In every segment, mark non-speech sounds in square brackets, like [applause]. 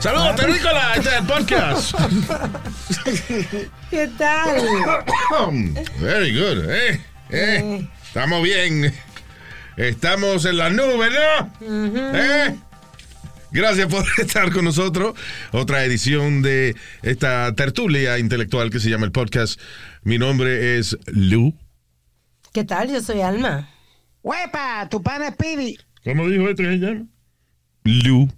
Saludos, Terrícola, este es el podcast. ¿Qué tal? [coughs] Very good, eh, eh. Estamos bien. Estamos en la nube, ¿no? ¿Eh? Gracias por [laughs] estar con nosotros. Otra edición de esta tertulia intelectual que se llama el podcast. Mi nombre es Lu. ¿Qué tal? Yo soy Alma. ¡Huepa! Tu pana es Pidi. ¿Cómo dijo este que se llama? Lu.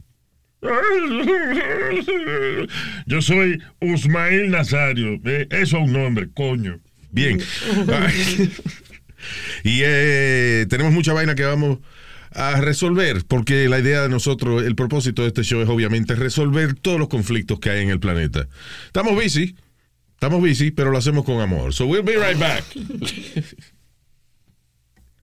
Yo soy Usmail Nazario. Eh, Eso es un nombre, coño. Bien. [laughs] y eh, tenemos mucha vaina que vamos a resolver, porque la idea de nosotros, el propósito de este show es obviamente resolver todos los conflictos que hay en el planeta. Estamos busy, estamos busy, pero lo hacemos con amor. So we'll be right back. [laughs]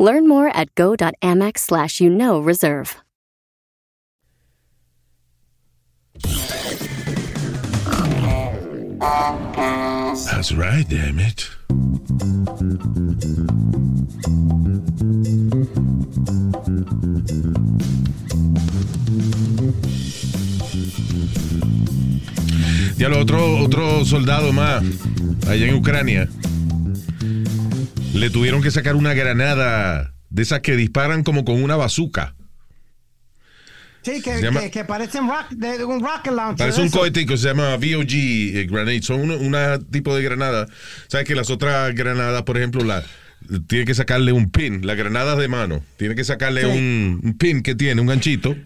Learn more at go.amex slash you know reserve. That's right, damn it. Ya lo otro, otro soldado más allá en Ucrania. Le tuvieron que sacar una granada de esas que disparan como con una bazuca. Sí, que, llama- que, que parecen rock, de, un rocket launcher. Parece un eso. cohetico, se llama VOG eh, grenade. Son un una tipo de granada. Sabes que las otras granadas, por ejemplo, la tiene que sacarle un pin, las granadas de mano, tiene que sacarle Sí. un, un pin que tiene, un ganchito,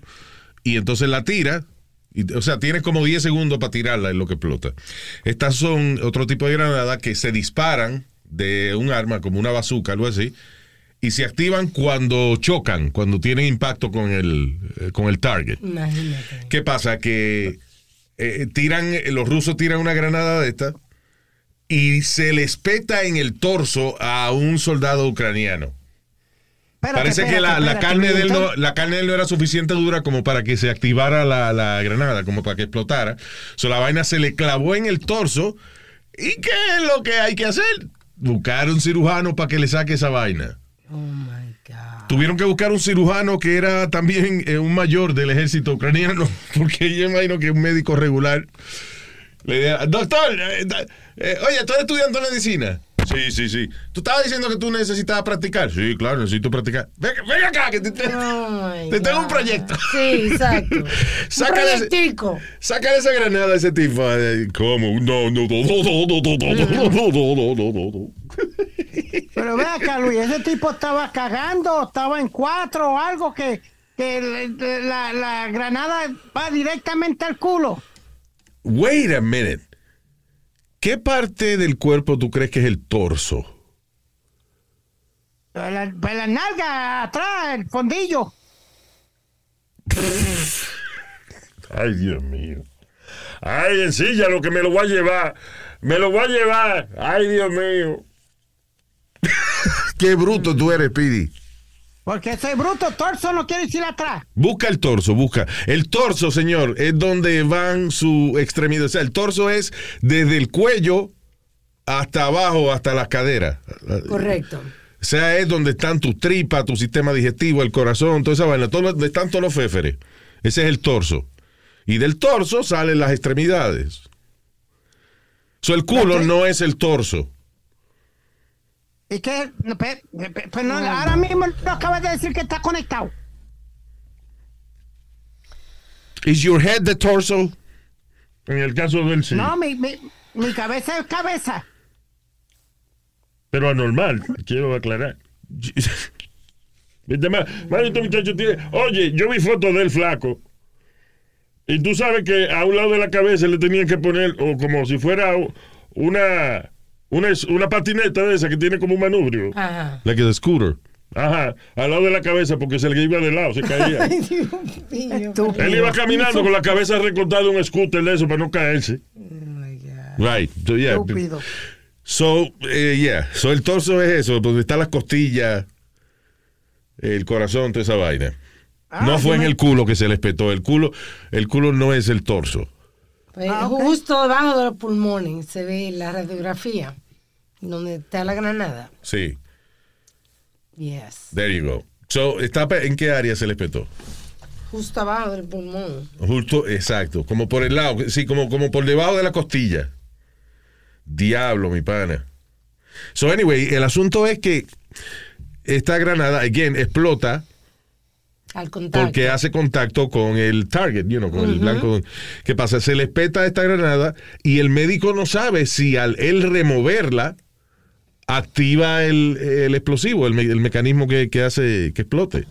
y entonces la tira. y- o sea, tiene como 10 segundos para tirarla en lo que explota. Estas son otro tipo de granadas que se disparan de un arma, como una bazooka, algo así, y se activan cuando chocan, cuando tienen impacto con el, eh, con el target. Imagínate. ¿Qué pasa? Que eh, tiran, los rusos tiran una granada de esta y se les peta en el torso a un soldado ucraniano. Espérate, Parece que espérate, la, la espérate, carne de él no, la carne de él no era suficiente dura como para que se activara la, la granada, como para que explotara. So, la vaina se le clavó en el torso. ¿Y qué es lo que hay que hacer? Buscar un cirujano para que le saque esa vaina. Oh my God. Tuvieron que buscar un cirujano que era también eh, un mayor del ejército ucraniano, [laughs] porque yo imagino que un médico regular le diga, doctor, eh, eh, oye, ¿tú eres estudiante de medicina? Sí, sí, sí. ¿Tú estabas diciendo que tú necesitabas practicar? Sí, claro, necesito practicar. Ven, ven acá, que te, te- Oh te tengo un proyecto. Sí, exacto. un Sácale proyectico. Sácale esa granada a ese tipo. eh, ¿Cómo? No, no, no, no, no, no, no, no, no, no, no, no, no, no. Pero ve acá, Luis, ese tipo estaba cagando, estaba en cuatro o algo que, que la, la granada va directamente al culo. Wait a minute. ¿Qué parte del cuerpo tú crees que es el torso? La, pues la nalga atrás, el fondillo. [laughs] Ay, Dios mío. Ay, en silla, lo que me lo voy a llevar. Me lo voy a llevar. Ay, Dios mío. [laughs] Qué bruto tú eres, Pidi. Porque ese bruto torso no quiere ir atrás. Busca el torso, busca. El torso, señor, es donde van su extremidad. O sea, el torso es desde el cuello hasta abajo, hasta las caderas. Correcto. O sea, es donde están tus tripas, tu sistema digestivo, el corazón, toda esa vaina, todo, donde están todos los féferes. Ese es el torso. Y del torso salen las extremidades. So, el culo no es el torso. ¿Y qué? No, pe- pe- Pues no, ahora mismo lo acabas de decir que está conectado. Is your head the torso? En el caso del sí. No, mi, mi, mi cabeza es cabeza. Pero anormal, quiero aclarar. Viste, ma- mano, este muchacho tiene. Oye, yo vi fotos del flaco. Y tú sabes que a un lado de la cabeza le tenían que poner, o como si fuera una, una, una patineta de esa que tiene como un manubrio. Ajá. Like a scooter. Ajá, al lado de la cabeza porque se le iba de lado, se [laughs] caía. Estúpido. Él iba caminando con la cabeza recortada en un scooter de eso para no caerse. Right. So, yeah. Estúpido. So, eh, yeah. So, el torso es eso, donde están las costillas, el corazón, toda esa vaina. Ah, no fue en me- el culo que se le espetó. El culo, el culo no es el torso. Pues, Ah. Justo debajo de los pulmones se ve la radiografía donde está la granada. Sí. Yes. There you go. So, ¿está ¿en qué área se le espetó? Justo abajo del pulmón. Justo, exacto. Como por el lado, sí, como, como por debajo de la costilla. Diablo, mi pana. So, anyway, el asunto es que esta granada, again, explota Al contacto. porque hace contacto con el target, you know, con el blanco. ¿Qué pasa? Se le peta esta granada y el médico no sabe si al él removerla activa el, el explosivo, el, me- el mecanismo que, que hace que explote.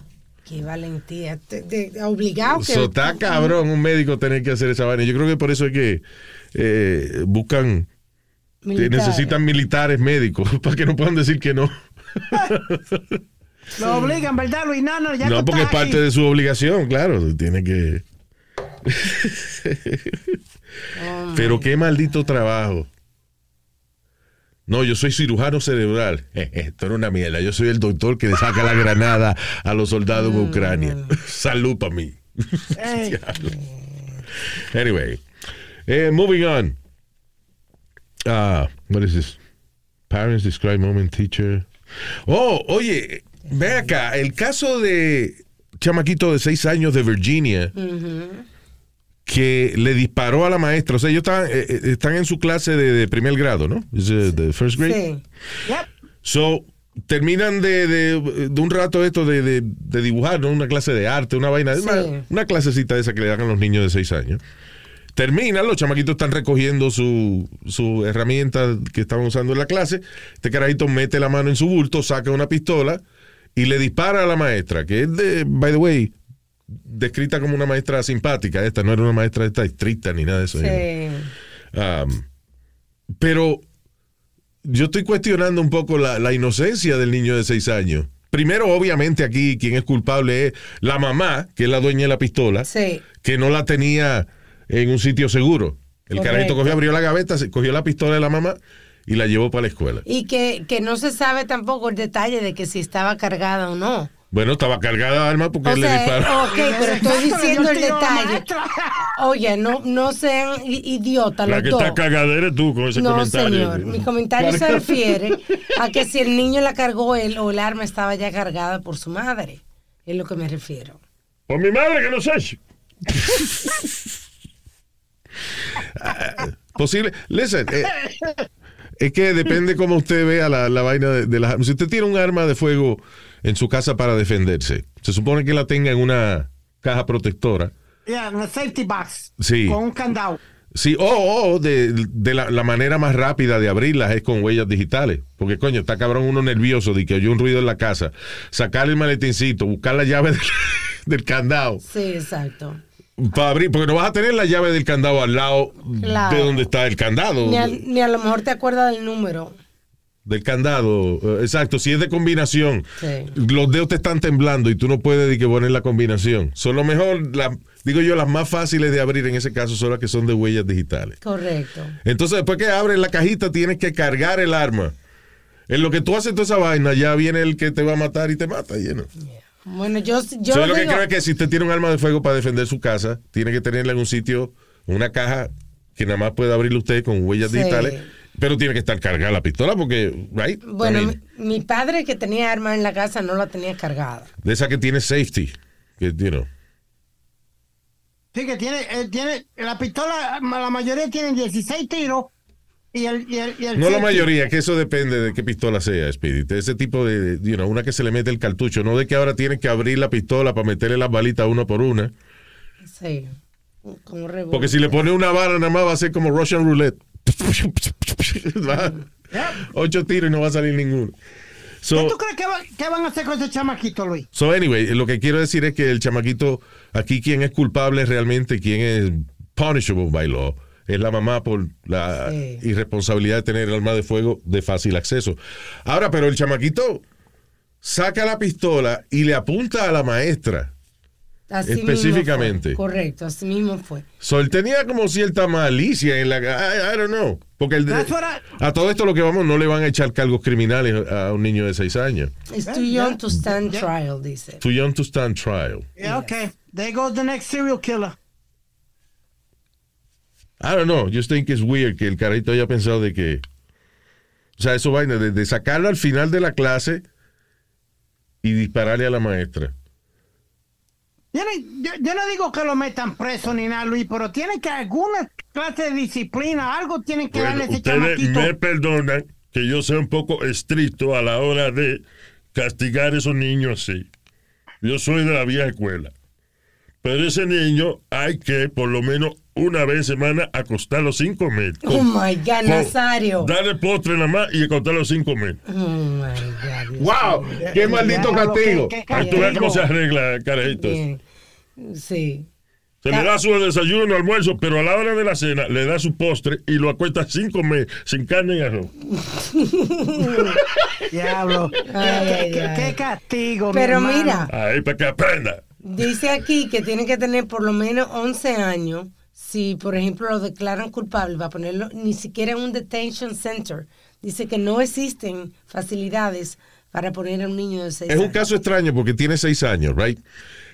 Qué valentía. Te- te- obligado que. So, está cabrón un médico tener que hacer esa vaina. Yo creo que por eso es que eh, buscan, Militares. necesitan militares médicos [laughs] para que no puedan decir que no. [laughs] Lo obligan, ¿verdad, Luis? No, no, ya no, porque es parte de su obligación, claro. Tiene que. Oh, Pero qué maldito trabajo. No, yo soy cirujano cerebral. [laughs] Esto era una mierda. Yo soy el doctor que le saca la granada a los soldados en Ucrania. Salud para mí. [laughs] Anyway, eh, moving on. Ah, what is this? Parents describe moment teacher. Oh, oye, ve acá, el caso de chamaquito de seis años de Virginia que le disparó a la maestra. O sea, ellos están, eh, eh, están en su clase de, de primer grado, ¿no? De first grade. Sí. yep. So, terminan de, de- de un rato esto de, de- de dibujar, ¿no? Una clase de arte, una vaina, Sí. una, una clasecita de esa que le dan a los niños de seis años. Terminan, los chamaquitos están recogiendo su, su herramienta que estaban usando en la clase. Este carajito mete la mano en su bulto, saca una pistola y le dispara a la maestra, que es de, by the way, descrita como una maestra simpática. Esta no era una maestra esta estricta ni nada de eso. Sí. Um, pero yo estoy cuestionando un poco la, la inocencia del niño de seis años. Primero, obviamente, aquí quien es culpable es la mamá, que es la dueña de la pistola, Sí. que no la tenía en un sitio seguro. El Correcto. carajito cogió, abrió la gaveta, cogió la pistola de la mamá y la llevó para la escuela. Y que, que no se sabe tampoco el detalle de que si estaba cargada o no. Bueno, estaba cargada de arma porque O él le sea, disparó. ok, pero estoy le diciendo el la detalle. Oye, no, no sean idiotas La los que dos. está cagadera eres tú con ese No, comentario. señor. Mi comentario se refiere [laughs] a que si el niño la cargó él o el arma estaba ya cargada por su madre. Es lo que me refiero. Por mi madre que no sé. [laughs] Posible. Listen, eh, es que depende [laughs] cómo usted vea la, la vaina de, de las armas. Si usted tiene un arma de fuego en su casa para defenderse, se supone que la tenga en una caja protectora. Yeah, en safety box. Sí. Con un candado. Sí, o o de, de la, la manera más rápida de abrirlas es con huellas digitales. Porque, coño, está cabrón uno nervioso de que oyó un ruido en la casa. Sacar el maletincito, buscar la llave [laughs] del, del candado Sí, exacto. Para abrir. Porque no vas a tener la llave del candado al lado Claro. de donde está el candado. Ni a, ni a lo mejor te acuerdas del número. Del candado, eh, exacto. Si es de combinación, Sí. los dedos te están temblando y tú no puedes que poner la combinación. Son lo mejor, la- digo yo, las más fáciles de abrir en ese caso son las que son de huellas digitales. Correcto. Entonces, después que abres la cajita, tienes que cargar el arma. En lo que tú haces toda esa vaina, ya viene el que te va a matar y te mata. Lleno. Bueno, yo, yo Yo lo que digo- creo es que si usted tiene un arma de fuego para defender su casa, tiene que tenerla en un sitio, una caja que nada más puede abrirle usted con huellas Sí. digitales, pero tiene que estar cargada la pistola porque, right? Bueno, I mean, mi, mi padre que tenía arma en la casa no la tenía cargada. de esa que tiene safety, que, you know. Sí, que tiene, eh, tiene, la pistola, la mayoría tienen 16 tiros y el, y el, y el No la mayoría, que eso depende de qué pistola sea, Spirit. Ese tipo de, you know, una que se le mete el cartucho, no de que ahora tienes que abrir la pistola para meterle las balitas una por una. Sí. Como rebote. Porque si le pone una vara nada más va a ser como Russian roulette. Ocho tiros y no va a salir ninguno. ¿Qué So, tú crees que, va- que van a hacer con ese chamaquito, Luis? so anyway, lo que quiero decir es que el chamaquito, aquí quien es culpable realmente, quien es punishable by law, es la mamá por la Sí. irresponsabilidad de tener el arma de fuego de fácil acceso. Ahora, pero el chamaquito saca la pistola y le apunta a la maestra. Así mismo específicamente. fue. Correcto, así mismo fue. So, él tenía como cierta malicia en la... I, I don't know. Porque el de- That's what I- a todo esto lo que vamos, no le van a echar cargos criminales a un niño de seis años. It's too young to stand trial, dice. Too young to stand trial. Yeah, okay. There goes the next serial killer. I don't know. Just think it's weird que el carito haya pensado de que... O sea, eso vaina, de, de sacarlo al final de la clase y dispararle a la maestra. Yo no, yo, yo no digo que lo metan preso ni nada, Luis, pero tienen que alguna clase de disciplina, algo tienen que Bueno, darle ese ustedes chamaquito. me perdonan que yo sea un poco estricto a la hora de castigar a esos niños así. Yo soy de la vieja escuela. Pero ese niño hay que, por lo menos una vez en semana, acostarlo sin comer. Oh my God, Con- Nazario. Darle postre nada más y acostarlo sin comer. Oh my God. Dios ¡Wow! ¡Qué maldito castigo! qué- qué Ahí tú ves castigo. cómo se arregla. Bien. Sí. Se le da su desayuno, almuerzo, pero a la hora de la cena le da su postre y lo acuesta sin comer, sin carne y arroz. [laughs] Diablo. Ay, qué, ay, qué- ay. qué castigo. Pero mira, Ahí para que aprenda. dice aquí que tiene que tener por lo menos 11 años. Si, por ejemplo, lo declaran culpable, va a ponerlo ni siquiera en un detention center. Dice que no existen facilidades para poner a un niño de 6 Es años. un caso extraño porque tiene seis años, right?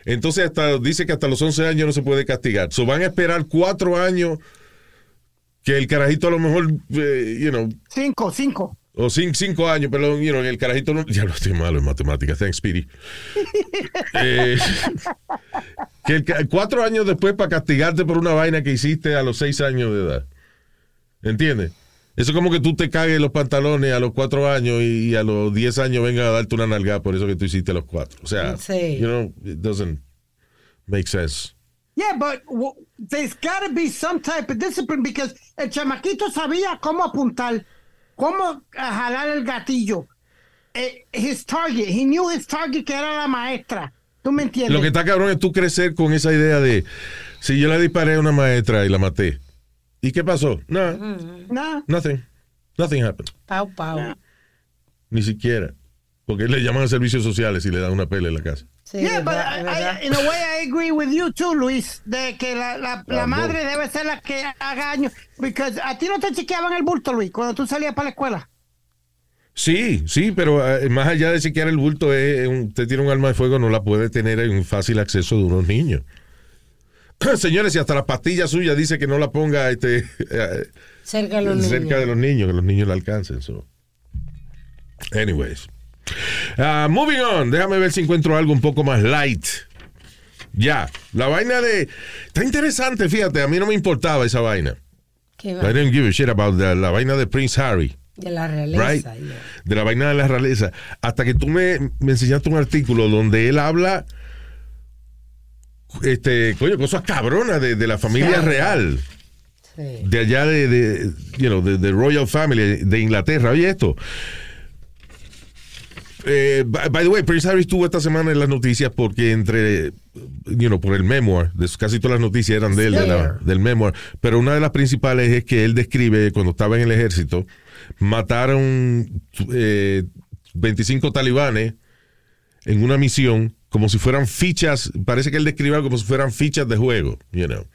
Entonces hasta dice que hasta los 11 años no se puede castigar. So van a esperar cuatro años que el carajito a lo mejor, eh, you know, Cinco, cinco. O cin- cinco años, perdón, you know, el carajito no, ya lo estoy malo en matemáticas, thanks, Speedy. [laughs] Eh, que el cuatro años después para castigarte por una vaina que hiciste a los seis años de edad. ¿Entiendes? Eso es como que tú te cagues los pantalones a los cuatro años y, y a los diez años vengan a darte una nalgada por eso que tú hiciste a los cuatro. O sea, Sí. you know, it doesn't make sense. Yeah, but there's got to be some type of discipline because el chamaquito sabía cómo apuntar, cómo jalar el gatillo. Eh, his target, he knew his target que era la maestra. ¿Tú me entiendes? Lo que está cabrón es tú crecer con esa idea de si yo le disparé a una maestra y la maté. ¿Y qué pasó? No, No. nothing. Nothing happened. Pau, pau. Ni siquiera. Porque le llaman a servicios sociales y le dan una pele en la casa. Sí, Yeah, but verdad, I- verdad. I- in a way I agree with you too, Luis, de que la, la, la madre debe ser la que haga años. Because a ti no te chequeaban el bulto, Luis, cuando tú salías para la escuela. Sí, sí, pero eh, más allá de chequear el bulto, es, un- usted tiene un arma de fuego, no la puede tener en fácil acceso de unos niños. [clears throat] Señores, y hasta la pastilla suya dice que no la ponga este, eh, [laughs] Cerca de los cerca niños. de los niños, que los niños la alcancen. so. Anyways. Ah, moving on. Déjame ver si encuentro algo un poco más light. Ya, la vaina de... Está interesante, fíjate, a mí no me importaba esa vaina. ¿Qué I va? didn't give a shit about the- la vaina de Prince Harry. De la realeza. Right. yeah. De la vaina de la realeza. Hasta que tú me, me enseñaste un artículo donde él habla, este, coño, cosas cabronas de, de la familia Sí. real. Sí. De allá de, de, you know, de, de Royal Family de Inglaterra. Oye, esto. Eh, by, the way, Prince Harry estuvo esta semana en las noticias porque entre, you know, por el memoir, casi todas las noticias eran de él, de la- del memoir, pero una de las principales es que él describe cuando estaba en el ejército, mataron eh, 25 talibanes en una misión como si fueran fichas, parece que él describe como si fueran fichas de juego, you know.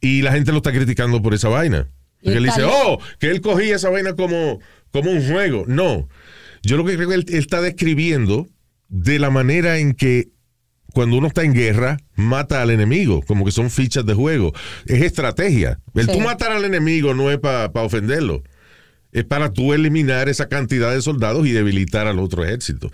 Y la gente lo está criticando por esa vaina. Porque él dice, oh, que él cogía esa vaina como, como un juego. No. Yo lo que creo que él, él está describiendo de la manera en que cuando uno está en guerra, mata al enemigo, como que son fichas de juego. Es estrategia. El Sí. tú matar al enemigo no es para ofenderlo. Es para tú eliminar esa cantidad de soldados y debilitar al otro ejército.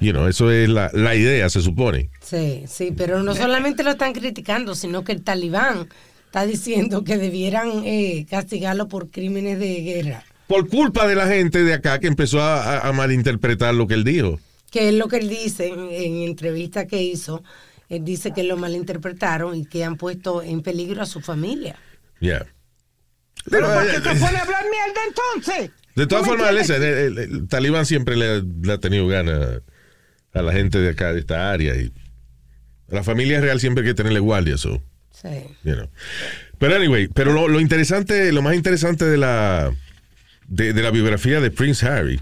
You know, eso es la, la idea, se supone. Sí, sí, pero no solamente lo están criticando, sino que el talibán está diciendo que debieran eh, castigarlo por crímenes de guerra. Por culpa de la gente de acá que empezó a, a- a malinterpretar lo que él dijo. Que es lo que él dice en, en entrevista que hizo, él dice que lo malinterpretaron y que han puesto en peligro a su familia. Yeah. Pero Pero, ¿para eh, qué se pone a hablar mierda entonces? De todas ¿Tú me formas, el, el- el talibán siempre le, le ha tenido ganas a la gente de acá, de esta área. Y a la familia real siempre hay que tenerle guardia, so, Sí. you know. Pero anyway, pero lo, lo interesante, lo más interesante de la, de, de la biografía de Prince Harry,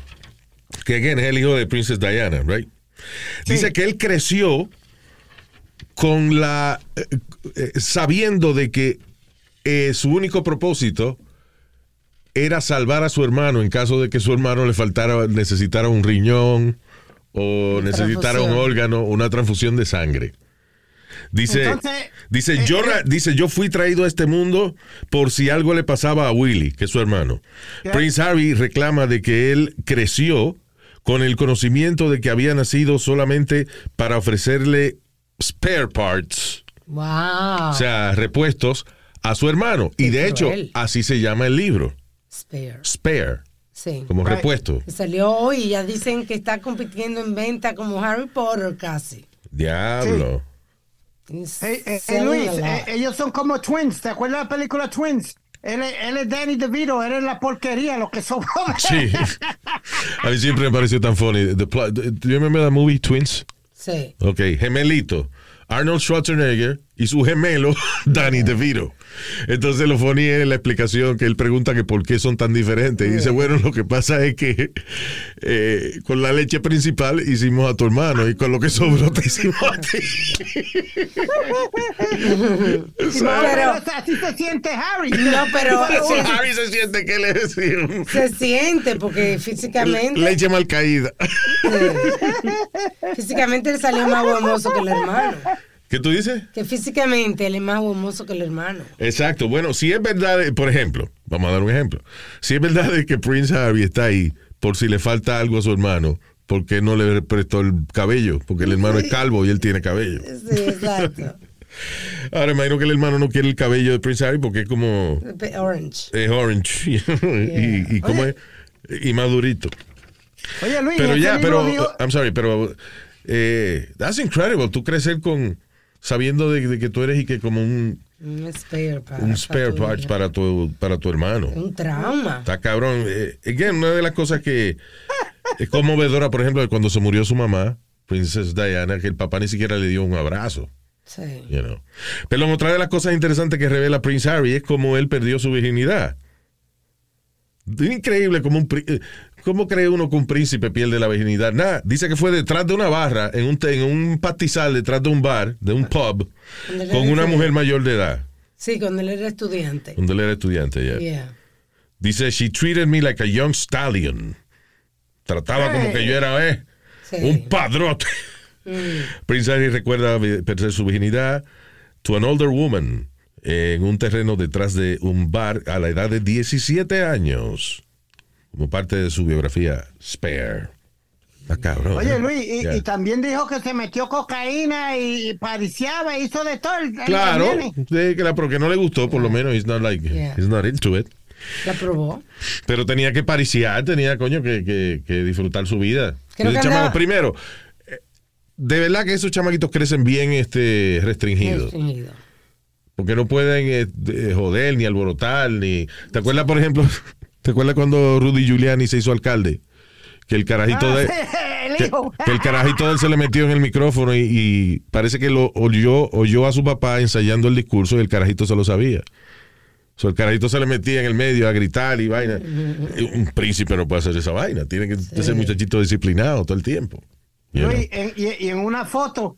que again es el hijo de Princess Diana, right? Dice que él creció con la, eh, eh, sabiendo de que eh, su único propósito era salvar a su hermano en caso de que su hermano le faltara, necesitara un riñón o necesitara un órgano, una transfusión de sangre. Dice, Entonces, dice, eh, yo, eh, dice, yo fui traído a este mundo por si algo le pasaba a Willy, que es su hermano. Prince Harry reclama de que él creció con el conocimiento de que había nacido solamente para ofrecerle spare parts, Wow. o sea, repuestos a su hermano. Y de hecho, así se llama el libro, Spare. spare, Sí. como Right. repuesto. Salió hoy y ya dicen que está compitiendo en venta como Harry Potter casi. Diablo. He's Hey, eh, eh, selling Luis, eh, ellos son como twins. ¿Te acuerdas de la película Twins? Él, es- él es Danny DeVito, él es la porquería, lo que sobró. [laughs] Sí. A mí siempre me pareció tan funny. The plot- do you remember the movie Twins? Sí. Ok, gemelito. Arnold Schwarzenegger y su gemelo, [laughs] Danny DeVito. Entonces lo funny es la explicación que él pregunta que por qué son tan diferentes. Y dice, bueno, lo que pasa es que eh, con la leche principal hicimos a tu hermano y con lo que sobró te hicimos a ti. [laughs] Pero así se siente Harry. No, pero [laughs] Harry se siente que le decimos se siente porque físicamente, leche mal caída. físicamente él salió más hermoso que el hermano. ¿Qué tú dices? Que físicamente él es más hermoso que el hermano. Exacto. Bueno, si es verdad, por ejemplo, vamos a dar un ejemplo. Si es verdad de que Prince Harry está ahí por si le falta algo a su hermano, ¿por qué no le prestó el cabello? Porque el hermano es calvo y él tiene cabello. Sí, exacto. [laughs] Ahora imagino que el hermano no quiere el cabello de Prince Harry porque es como Orange. es orange [laughs] y, y como es y más durito. Oye, Luis, Pero ya, pero I'm sorry, pero eh, that's incredible. Tú crecer con sabiendo de, de que tú eres y que como un, Un spare part. un spare para tu para tu para tu hermano. Un trauma. Está cabrón. Eh, again, una de las cosas que es conmovedora, por ejemplo, de cuando se murió su mamá, Princess Diana, que el papá ni siquiera le dio un abrazo. Sí. You know. Pero otra de las cosas interesantes que revela Prince Harry es cómo él perdió su virginidad. Increíble cómo, un, cómo cree uno que un príncipe pierde la virginidad. Nada, dice que fue detrás de una barra, en un, en un pastizal, detrás de un bar, de un pub, con una mujer mayor de edad, Sí, cuando él era estudiante. donde él era estudiante. ya. Yeah. Dice, she treated me like a young stallion. Trataba como que yo era eh, Sí. un padrote. Mm. Prince Harry recuerda perder su virginidad to an older woman en un terreno detrás de un bar a la edad de 17 años. Como parte de su biografía Spare. Está cabrón. Oye, ¿eh? Luis, y, también dijo que se metió cocaína y, y pariciaba, hizo de todo. el- el Claro, sí, claro, porque no le gustó, por lo menos. He's not like, Yeah. he's not into it. La probó. Pero tenía que pariciar, tenía, coño, que, que- que disfrutar su vida. Que chamaco- primero, eh, de verdad que esos chamaquitos crecen bien este, restringidos. Restringido. Porque no pueden eh, de- joder, ni alborotar, ni... ¿Te acuerdas, por ejemplo, te acuerdas cuando Rudy Giuliani se hizo alcalde? Que el carajito Ah, de... [laughs] Que, que el carajito de él se le metió en el micrófono y, y parece que lo oyó, oyó a su papá ensayando el discurso y el carajito se lo sabía. So, el carajito se le metía en el medio a gritar y vaina. Un príncipe no puede hacer esa vaina. Tiene que ser muchachito disciplinado todo el tiempo. En- y en una foto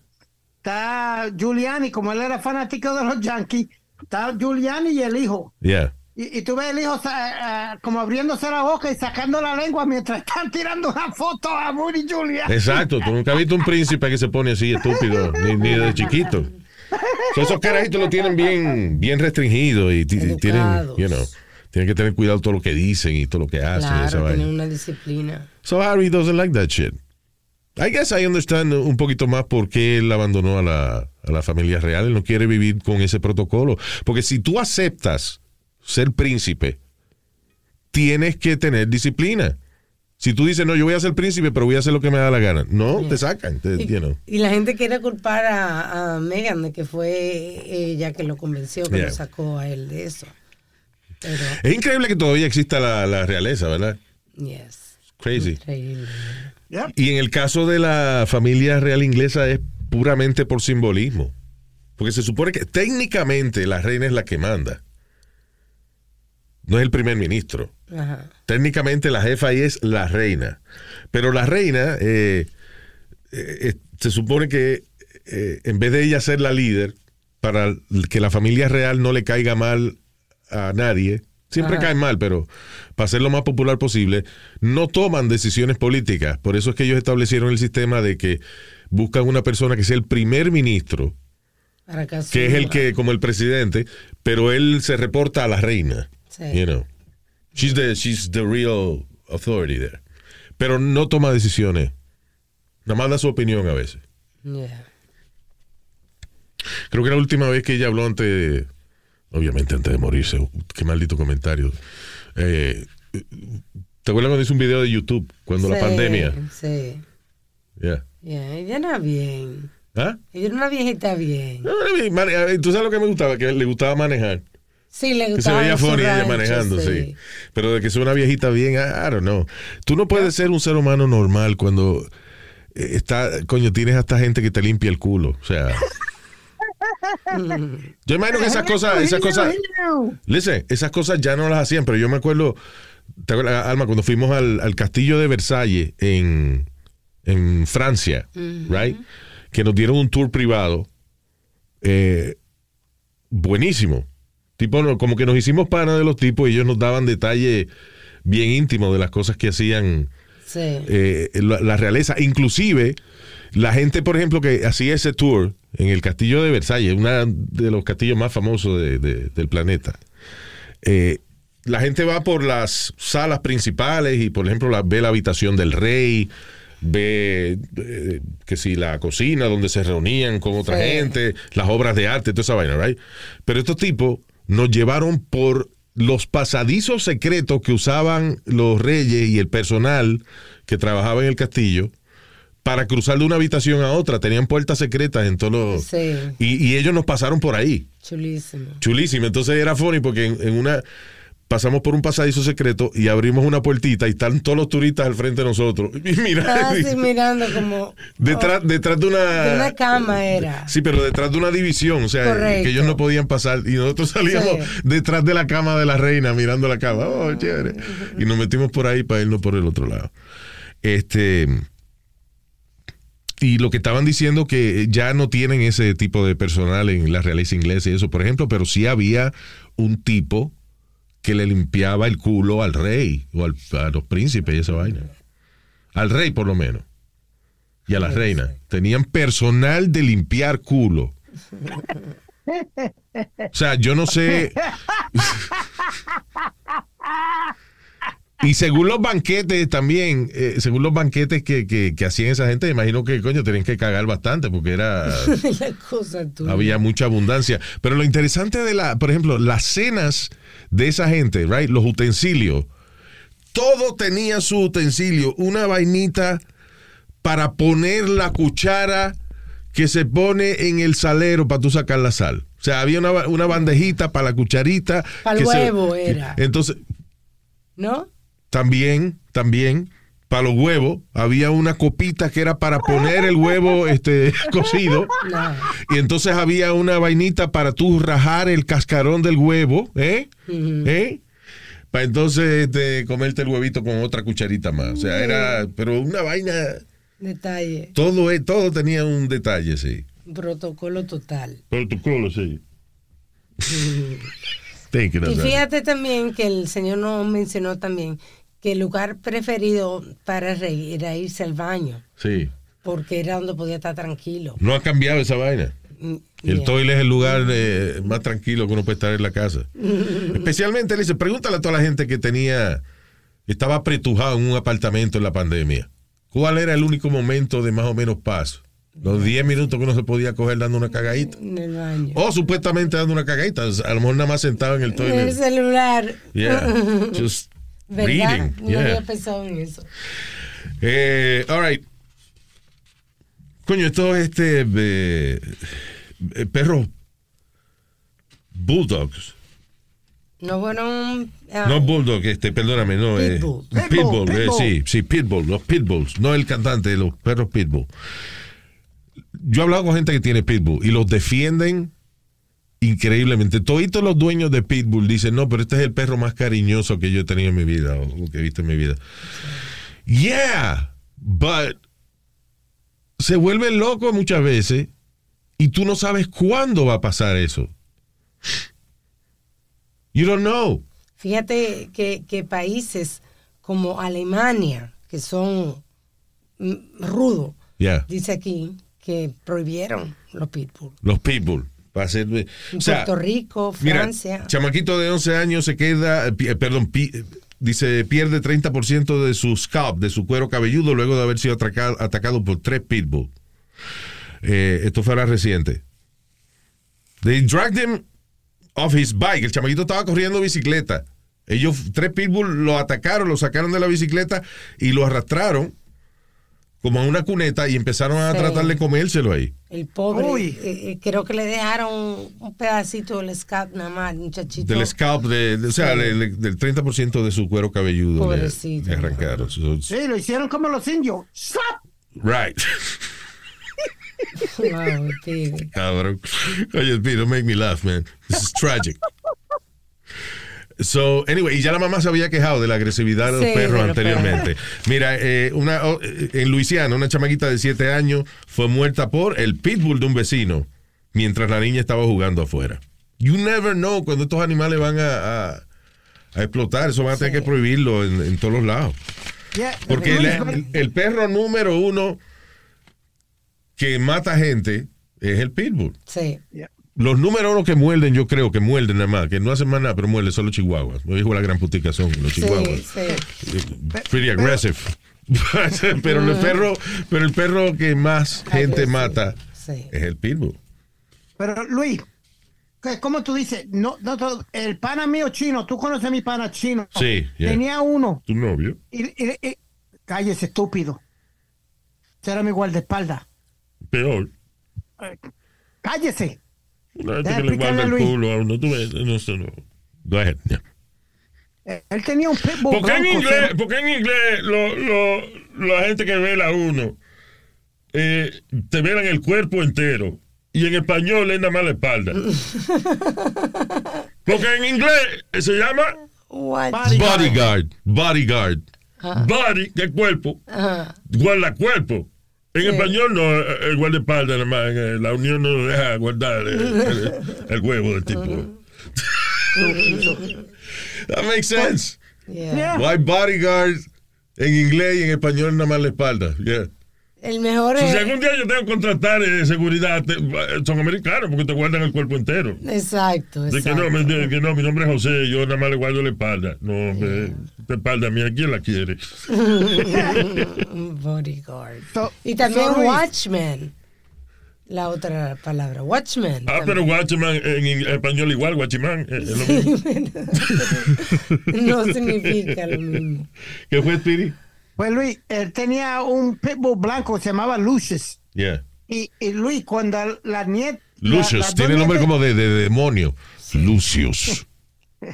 está Giuliani, como él era fanático de los Yankees, está Giuliani y el hijo. Yeah. Y, y tú ves el hijo sa- ah, como abriéndose la boca y sacando la lengua mientras están tirando una foto a Rudy Giuliani. Exacto. Tú nunca has visto un príncipe que se pone así estúpido, ni, ni de chiquito. So, esos carajitos lo tienen bien, bien restringido y Educados. tienen, you know, tienen que tener cuidado todo lo que dicen y todo lo que hacen. esa Claro, vaina. tiene una disciplina. So Harry doesn't like that shit. I guess I understand un poquito más por qué él abandonó a la, a la familia real. Él no quiere vivir con ese protocolo. Porque si tú aceptas ser príncipe, tienes que tener disciplina. Si tú dices, no, yo voy a ser príncipe, pero voy a hacer lo que me da la gana. No, te sacan, te, Y, you know. y la gente quiere culpar a, a Megan de que fue ella que lo convenció, que Yeah. lo sacó a él de eso. Pero, Es increíble que todavía exista la, la realeza, ¿verdad? yes. Crazy. Increíble. Y en el caso de la familia real inglesa es puramente por simbolismo. Porque se supone que técnicamente la reina es la que manda. No es el primer ministro. Ajá. Técnicamente la jefa ahí es la reina. Pero la reina, eh, eh, eh, se supone que eh, en vez de ella ser la líder, para que la familia real no le caiga mal a nadie, siempre Ajá. caen mal, pero para ser lo más popular posible, no toman decisiones políticas. Por eso es que ellos establecieron el sistema de que buscan una persona que sea el primer ministro, que es el que, como el presidente, pero él se reporta a la reina. Sí. You know. She's the, she's the real authority there. Pero no toma decisiones. Nada más da su opinión a veces. Yeah. Creo que la última vez que ella habló antes, obviamente antes de morirse, qué maldito comentario. Eh, ¿Te acuerdas cuando hizo un video de YouTube, cuando la Sí, pandemia? Sí. Yeah. Yeah, ella era bien. ¿Ah? Ella era una viejita bien. No, a mí, ¿Tú sabes lo que me gustaba? Que le gustaba manejar. Sí, le Que se gustaba. veía funny ella manejando, sí. Pero de que sea una viejita bien, I don't know. Tú no puedes ser un ser humano normal cuando eh, está, coño, tienes hasta gente que te limpia el culo. O sea. [laughs] yo imagino que esas cosas, esas cosas, listen, esas cosas ya no las hacían, pero yo me acuerdo, ¿te acuerdas, Alma, cuando fuimos al, al castillo de Versalles en, en Francia, right? Que nos dieron un tour privado. eh, buenísimo. Tipo, como que nos hicimos pana de los tipos y ellos nos daban detalles bien íntimos de las cosas que hacían Sí. eh, la, la realeza. Inclusive, la gente, por ejemplo, que hacía ese tour en el castillo de Versalles, uno de los castillos más famosos de- de- del planeta. eh, la gente va por las salas principales y, por ejemplo, la- ve la habitación del rey, ve eh, que si la cocina donde se reunían con otra Sí. gente, las obras de arte, toda esa vaina, right? Pero estos tipos nos llevaron por los pasadizos secretos que usaban los reyes y el personal que trabajaba en el castillo para cruzar de una habitación a otra. Tenían puertas secretas en todos los... Sí. Y, y ellos nos pasaron por ahí. Chulísimo. Chulísimo. Entonces era funny porque en, en una pasamos por un pasadizo secreto y abrimos una puertita y están todos los turistas al frente de nosotros. [laughs] Y mira, Casi mirando como. detrás, oh, detrás de una de una cama era. Sí, pero detrás de una división, o sea, Correcto. que ellos no podían pasar y nosotros salíamos Sí. detrás de la cama de la reina mirando la cama. Oh, chévere. Y nos metimos por ahí para irnos por el otro lado. Este y lo que estaban diciendo que ya no tienen ese tipo de personal en la realeza inglesa y eso, por ejemplo, pero sí había un tipo que le limpiaba el culo al rey o al- a los príncipes y esa vaina. Al rey, por lo menos. Y a la reina. Tenían personal de limpiar culo. O sea, yo no sé. Y según los banquetes también, eh, según los banquetes que, que- que hacían esa gente, imagino que, coño, tenían que cagar bastante porque era... [laughs] la cosa tuya. Había mucha abundancia. Pero lo interesante de la, por ejemplo, las cenas de esa gente, right? Los utensilios. Todo tenía su utensilio. Una vainita para poner la cuchara que se pone en el salero para tú sacar la sal. O sea, había una, una bandejita para la cucharita. Que se- huevo era. Entonces, ¿No? también, también, para los huevos, había una copita que era para poner el huevo este, [laughs] cocido. No. Y entonces había una vainita para tú rajar el cascarón del huevo, ¿eh? ¿Eh? Para entonces este, comerte el huevito con otra cucharita más. O sea, era, pero una vaina, Detalle. todo, eh, todo tenía un detalle, sí. Un protocolo total. Protocolo, sí. Of Y fíjate también que el señor nos mencionó también que el lugar preferido para rey era irse al baño, Sí. porque era donde podía estar tranquilo. No ha cambiado esa vaina. Mm, El yeah. toilet es el lugar eh, más tranquilo que uno puede estar en la casa. [laughs] Especialmente, le dice, pregúntale a toda la gente que tenía, estaba apretujado en un apartamento en la pandemia. ¿Cuál era el único momento de más o menos paz? Los 10 minutos que uno se podía coger dando una cagadita. En el baño. O supuestamente dando una cagadita. A lo mejor nada más sentado en el en el celular. Yeah. [laughs] Just ¿Verdad? Reading, No yeah. había pensado en eso. Eh, all right. Coño, esto es este eh, eh, perros bulldogs. No fueron. ah, No bulldog, este, perdóname, no. eh, Pitbull. eh, pitbull. sí, sí, pitbull, los pitbulls, no el cantante, los perros pitbull. Yo he hablado con gente que tiene pitbull y los defienden increíblemente. Toditos los dueños de pitbull dicen, no, pero este es el perro más cariñoso que yo he tenido en mi vida o que he visto en mi vida. Yeah, but se vuelve loco muchas veces y tú no sabes cuándo va a pasar eso. You don't know. Fíjate que, que países como Alemania, que son mm, rudos, Yeah. dice aquí que prohibieron los pitbull. Los pitbull. Va a ser, En o sea, Puerto Rico, mira, Francia. chamaquito de 11 años se queda, eh, perdón, pi- eh, dice, pierde 30% de su scalp, de su cuero cabelludo, luego de haber sido atracado, atacado por tres pitbull. Eh, esto fue ahora reciente. They dragged him off his bike. El chamaquito estaba corriendo bicicleta. Ellos, tres pitbull, lo atacaron, lo sacaron de la bicicleta y lo arrastraron como a una cuneta y empezaron a Sí. tratar de comérselo ahí. El pobre, Uy. eh, eh, creo que le dejaron un pedacito del scalp nada más, muchachito. Del scalp, de, de- o sea, Sí. le- le- del 30% de su cuero cabelludo le, Pobrecito. le arrancaron. Sí, lo hicieron como los indios. ¡Slap! right. [laughs] Wow. Cabrón. Oye, Pete, don't make me laugh, man. This is tragic. So, anyway, y ya la mamá se había quejado de la agresividad de los Sí, perros de los anteriormente. [laughs] Mira, eh, una, oh, eh, en Luisiana, una chamaquita de 7 años fue muerta por el pitbull de un vecino mientras la niña estaba jugando afuera. You never know cuando estos animales van a, a, a explotar. Eso van a tener Sí. que prohibirlo en, en todos los lados. Yeah, Porque el- el perro número uno que mata gente es el pitbull. Sí. Los número uno que muerden, yo creo que muerden nada más, que no hacen más nada, pero muerden son los chihuahuas. Me dijo la gran putica son los Sí, chihuahuas. sí. Pretty aggressive. [laughs] pero el perro, pero el perro que más gente Agresivo. mata Sí. es el pitbull. Pero Luis, como tú dices, no, no el pana mío chino, tú conoces a mi pana chino. Sí, yeah. Tenía uno. ¿Tu novio? Y, y- y- cállese, estúpido. Ese era mi guardaespaldas. Peor. Cállese. Una gente que le guarda el culo a uno. Tú ves, no sé, no. Go ahead. yeah. Él tenía un pitbull ¿Por qué en inglés, se- por qué en inglés lo, lo- la gente que vela a uno eh, te velan el cuerpo entero y en español es nada más la espalda? [laughs] Porque en inglés se llama What? Bodyguard. Bodyguard. body, que es cuerpo, guarda cuerpo. En Sí. español no, eh, el guardaespaldas nada más. eh, La unión no deja guardar el, el huevo del tipo. [laughs] That makes sense. Yeah. Yeah. Why bodyguard en inglés y en español nada más la espalda. Yeah. El mejor Si es. algún día yo tengo que contratar eh, seguridad, te- son americanos porque te guardan el cuerpo entero. Exacto, De que no, exacto. me- de que no, mi nombre es José, yo nada más le guardo la espalda. No, hombre, esta espalda mía, ¿quién la quiere? [laughs] Bodyguard. So- y también so, watchman. La otra palabra, watchman. Ah, pero. Watchman en, en español igual, Guachimán. eh, es lo mismo. [laughs] no significa lo mismo. ¿Qué fue, Speedy? Pues Luis, él tenía un pitbull blanco, se llamaba Lucius. Yeah. Y, y Luis, cuando la nieta. Lucius, tiene nombre como de, de demonio. Lucius. [laughs]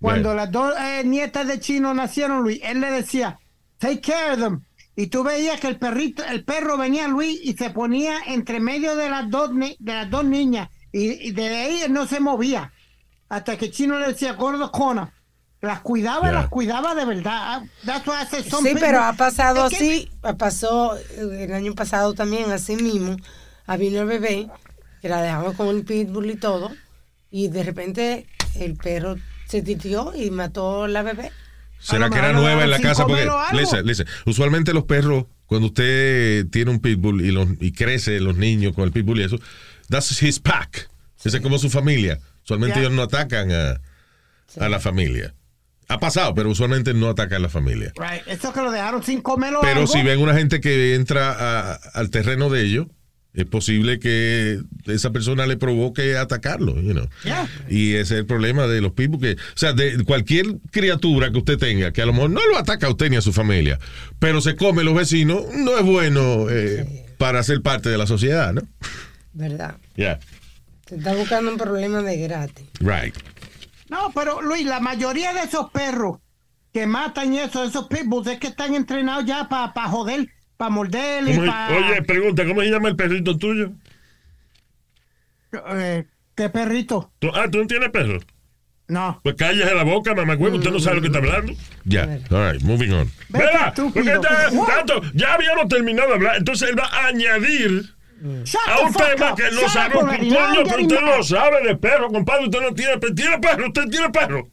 Cuando Yeah. las dos eh, nietas de chino nacieron, Luis, él le decía, take care of them. Y tú veías que el perrito, el perro venía, Luis, y se ponía entre medio de las dos, ni- de las dos niñas. Y, y de ahí él no se movía. Hasta que chino le decía, gordo cona. Las cuidaba, Yeah. las cuidaba de verdad. Ah, Sí, pero ha pasado Es que- así. Pasó eh, el año pasado también, así mismo. Había una bebé que la dejamos con el pitbull y todo. Y de repente el perro se titió y mató a la bebé. ¿Será A que era nueva en la casa? Porque, listen, listen, usualmente los perros, cuando usted tiene un pitbull y, los, y crece los niños con el pitbull y eso, that's his pack. Esa es como su familia. Usualmente Ya. ellos no atacan a, a la familia. Ha pasado, pero usualmente no atacan a la familia. Right. Eso que lo dejaron sin comer o Pero algo. si ven una gente que entra a- al terreno de ellos, es posible que esa persona le provoque atacarlo, you know. Yeah. Y ese es el problema de los people que, o sea, de cualquier criatura que usted tenga, que a lo mejor no lo ataca a usted ni a su familia, pero se come los vecinos, no es bueno eh, para ser parte de la sociedad, ¿no? ¿Verdad? Yeah, Se está buscando un problema de gratis. right. No, pero Luis, la mayoría de esos perros que matan y eso, esos pitbulls, es que están entrenados ya para joder, para morder y ¿Cómo- para... Oye, pregunta, ¿cómo se llama el perrito tuyo? Eh, ¿Qué perrito? ¿Tú- ah, ¿tú no tienes perro? No. Pues cállese la boca, mamá huevo, usted no sabe lo que está hablando. Ya, all right, moving on. Vete. Porque What? tanto, ya habíamos terminado de hablar, entonces él va a añadir a the un tema que no sabe. I'm pero usted no sabe de perro, compadre. Usted no tiene perro. ¿Tiene perro? ¿Usted tiene perro?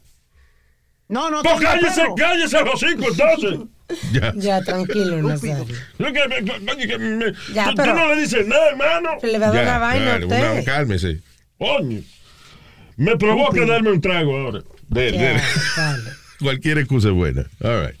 No, no Pues cállese, perro. cállese los cinco entonces. [laughs] Ya. Ya, tranquilo, [laughs] Nazario. Ya, tú, tú pero- no le dices nada, hermano. Se le va a dar Ya, una vaina a ya, usted. una- cálmese. Coño. Me provoca darme un trago ahora. De- Ya, de- dale. [laughs] cualquier excusa es buena. All right.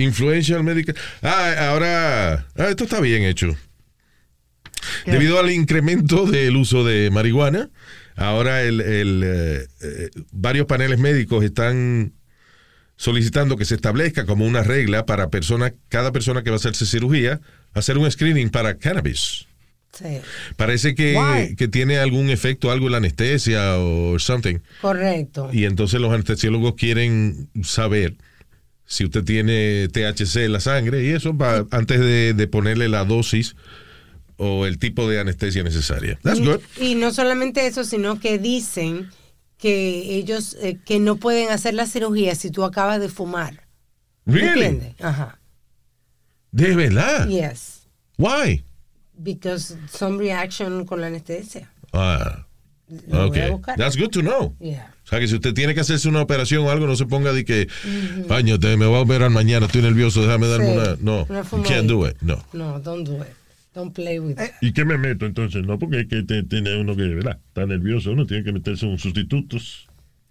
influential medical. Ah, ahora. ah, esto está bien hecho. Debido al incremento del uso de marihuana, ahora el, el, eh, eh, varios paneles médicos están solicitando que se establezca como una regla para personas, cada persona que va a hacerse cirugía, hacer un screening para cannabis. Sí, Parece que, que tiene algún efecto, algo en la anestesia o something. correcto. Y entonces los anestesiólogos quieren saber si usted tiene THC en la sangre y eso antes de, de ponerle la dosis o el tipo de anestesia necesaria. That's good. Y no solamente eso, sino que dicen que ellos eh, que no pueden hacer la cirugía si tú acabas de fumar. ¿Me Really? entiendes? Ajá. De verdad. Yes. Why? Because some reaction con la anestesia. Ah, Lo voy a ok. buscar. That's good to know. Yeah. O sea que si usted tiene que hacerse una operación o algo, no se ponga de que, "Coño, te me voy a operar mañana, estoy nervioso, déjame darme Sí, una. No, una you can't do it. No. No, don't do it. Don't play with it. ¿Y qué me meto entonces? No, porque es que te- tiene uno que, ¿verdad? Está nervioso, uno tiene que meterse un sustitutos.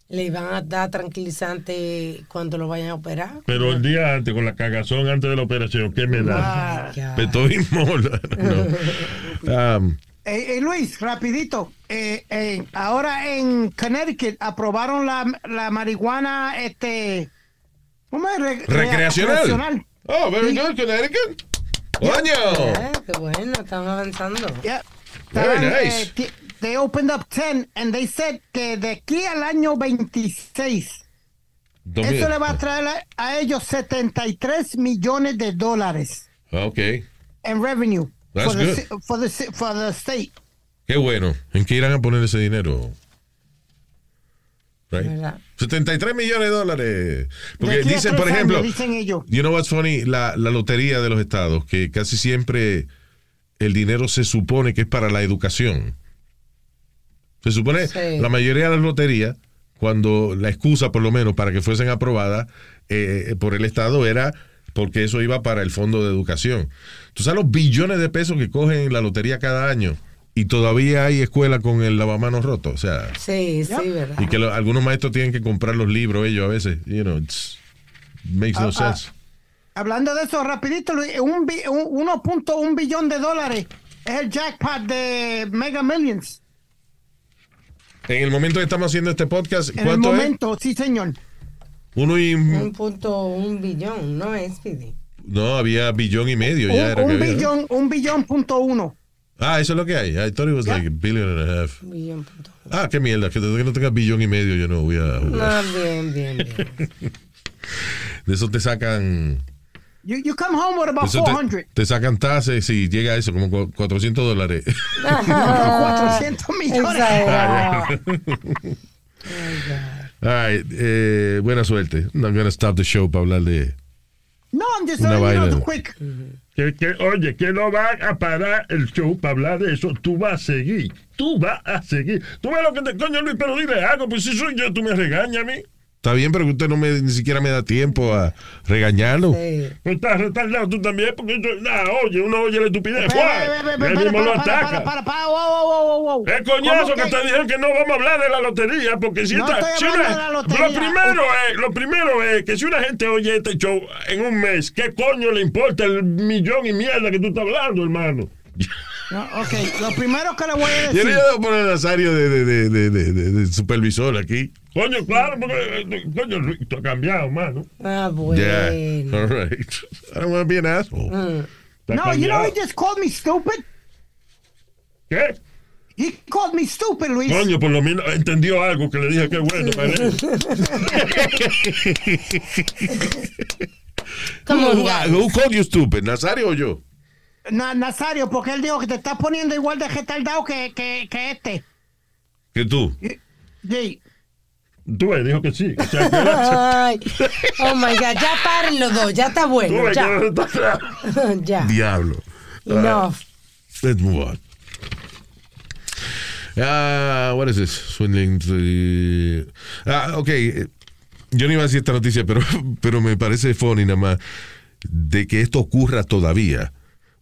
Le van a dar tranquilizante cuando lo vayan a operar. Pero el día antes, con la cagazón antes de la operación, ¿qué me da? Petoísmo. [laughs] no. [laughs] Um, Eh, eh, Luis, rapidito. Eh, eh, ahora en Connecticut aprobaron la, la marihuana, este, ¿cómo es? Re- recreacional. recreacional. Oh, very good, Connecticut. Coño. Eh, qué bueno, estamos avanzando. Yeah. Very nice. eh, ti- they opened up 10 and they said que de aquí al año 26 Domi- eso le va a traer a, a ellos 73 millones de dólares Ok. en revenue That's for the, good. for, the, ci- for the state. Qué bueno. ¿En qué irán a poner ese dinero? Right? ¿Verdad? 73 millones de dólares. Porque De dicen, por ejemplo, años, dicen ellos. you know what's funny? La, la lotería de los estados, que casi siempre el dinero se supone que es para la educación. Se supone, Sí. la mayoría de las loterías, cuando la excusa por lo menos para que fuesen aprobadas eh, por el Estado era porque eso iba para el fondo de educación. Tú sabes los billones de pesos que cogen la lotería cada año y todavía hay escuela con el lavamanos roto. O sea, Sí, sí, ¿verdad? y que lo- algunos maestros tienen que comprar los libros ellos a veces. You know, it's- makes no Ah, ah. sense. Hablando de eso, rapidito, Luis, un, bi- un 1.1 billón de dólares es el jackpot de Mega Millions. En el momento que estamos haciendo este podcast, En el ¿cuánto es? momento, sí, señor. Uno y... Un punto, un billón, ¿no es, Speedy? No, había billón y medio ya era Un, que un había. billón, un billón punto uno. Ah, eso es lo que hay. I thought it was like a billion and a half. Billón punto. Ah, qué mierda, que desde que no tenga billón y medio yo no voy a jugar. No, bien, bien, bien. [laughs] De eso te sacan... You, you come home with about eso 400. te, te sacan tasas y llega a eso, como cu- 400 dólares. [laughs] 400 [laughs] millones. Exagerado. All right, eh, buena suerte. I'm gonna stop the show para hablar de... No, I'm just Una letting you know vaina. quick. Que, que, oye, que no van a parar el show para hablar de eso. Tú vas a seguir. Tú vas a seguir. Tú ves lo que te coño, Luis, pero dile algo. Pues si soy yo, tú me regañas a mí. Está bien, pero que usted no me, ni siquiera me da tiempo a regañarlo. Sí. Estás retardado tú también, porque yo, nada, oye, uno oye la estupidez. Él mismo lo ataca. para, para, para, wow, wow, wow, wow, wow. Es coñazo ¿Cómo que te dijeron que no vamos a hablar de la lotería, porque si No si una- lotería. lo primero es, lo primero es que si una gente oye este show en un mes, ¿qué coño le importa el millón y mierda que tú estás hablando, hermano? No, ok, lo primero que le voy a Yo decir. le iba a poner a Nazario de, de, de, de, de- de- de supervisor aquí. Coño, claro, porque eh, coño, Luis, tú has cambiado, hermano. Ah, bueno. Yeah. All right. I don't want to be an asshole. Mm. No, you know cambiado. he just called me stupid. ¿Qué? He called me stupid, Luis. Coño, por lo menos entendió algo que le dije que bueno, [laughs] on, Who, who called you stupid, Nazario o yo? Na- Nazario, porque él dijo que te estás poniendo igual de retardado que, que, que este. Que tú. Sí. Tú ves, dijo que sí. O sea, que era- Ay, oh my God, ya paren los dos, ya está tú bueno, ves que ya. era retardado. ya. Diablo. Enough. Let's move on. Ah, what is this? Swindling. Ah, ok. Yo no iba a decir esta noticia, pero, [laughs] pero me parece funny nada más de que esto ocurra todavía.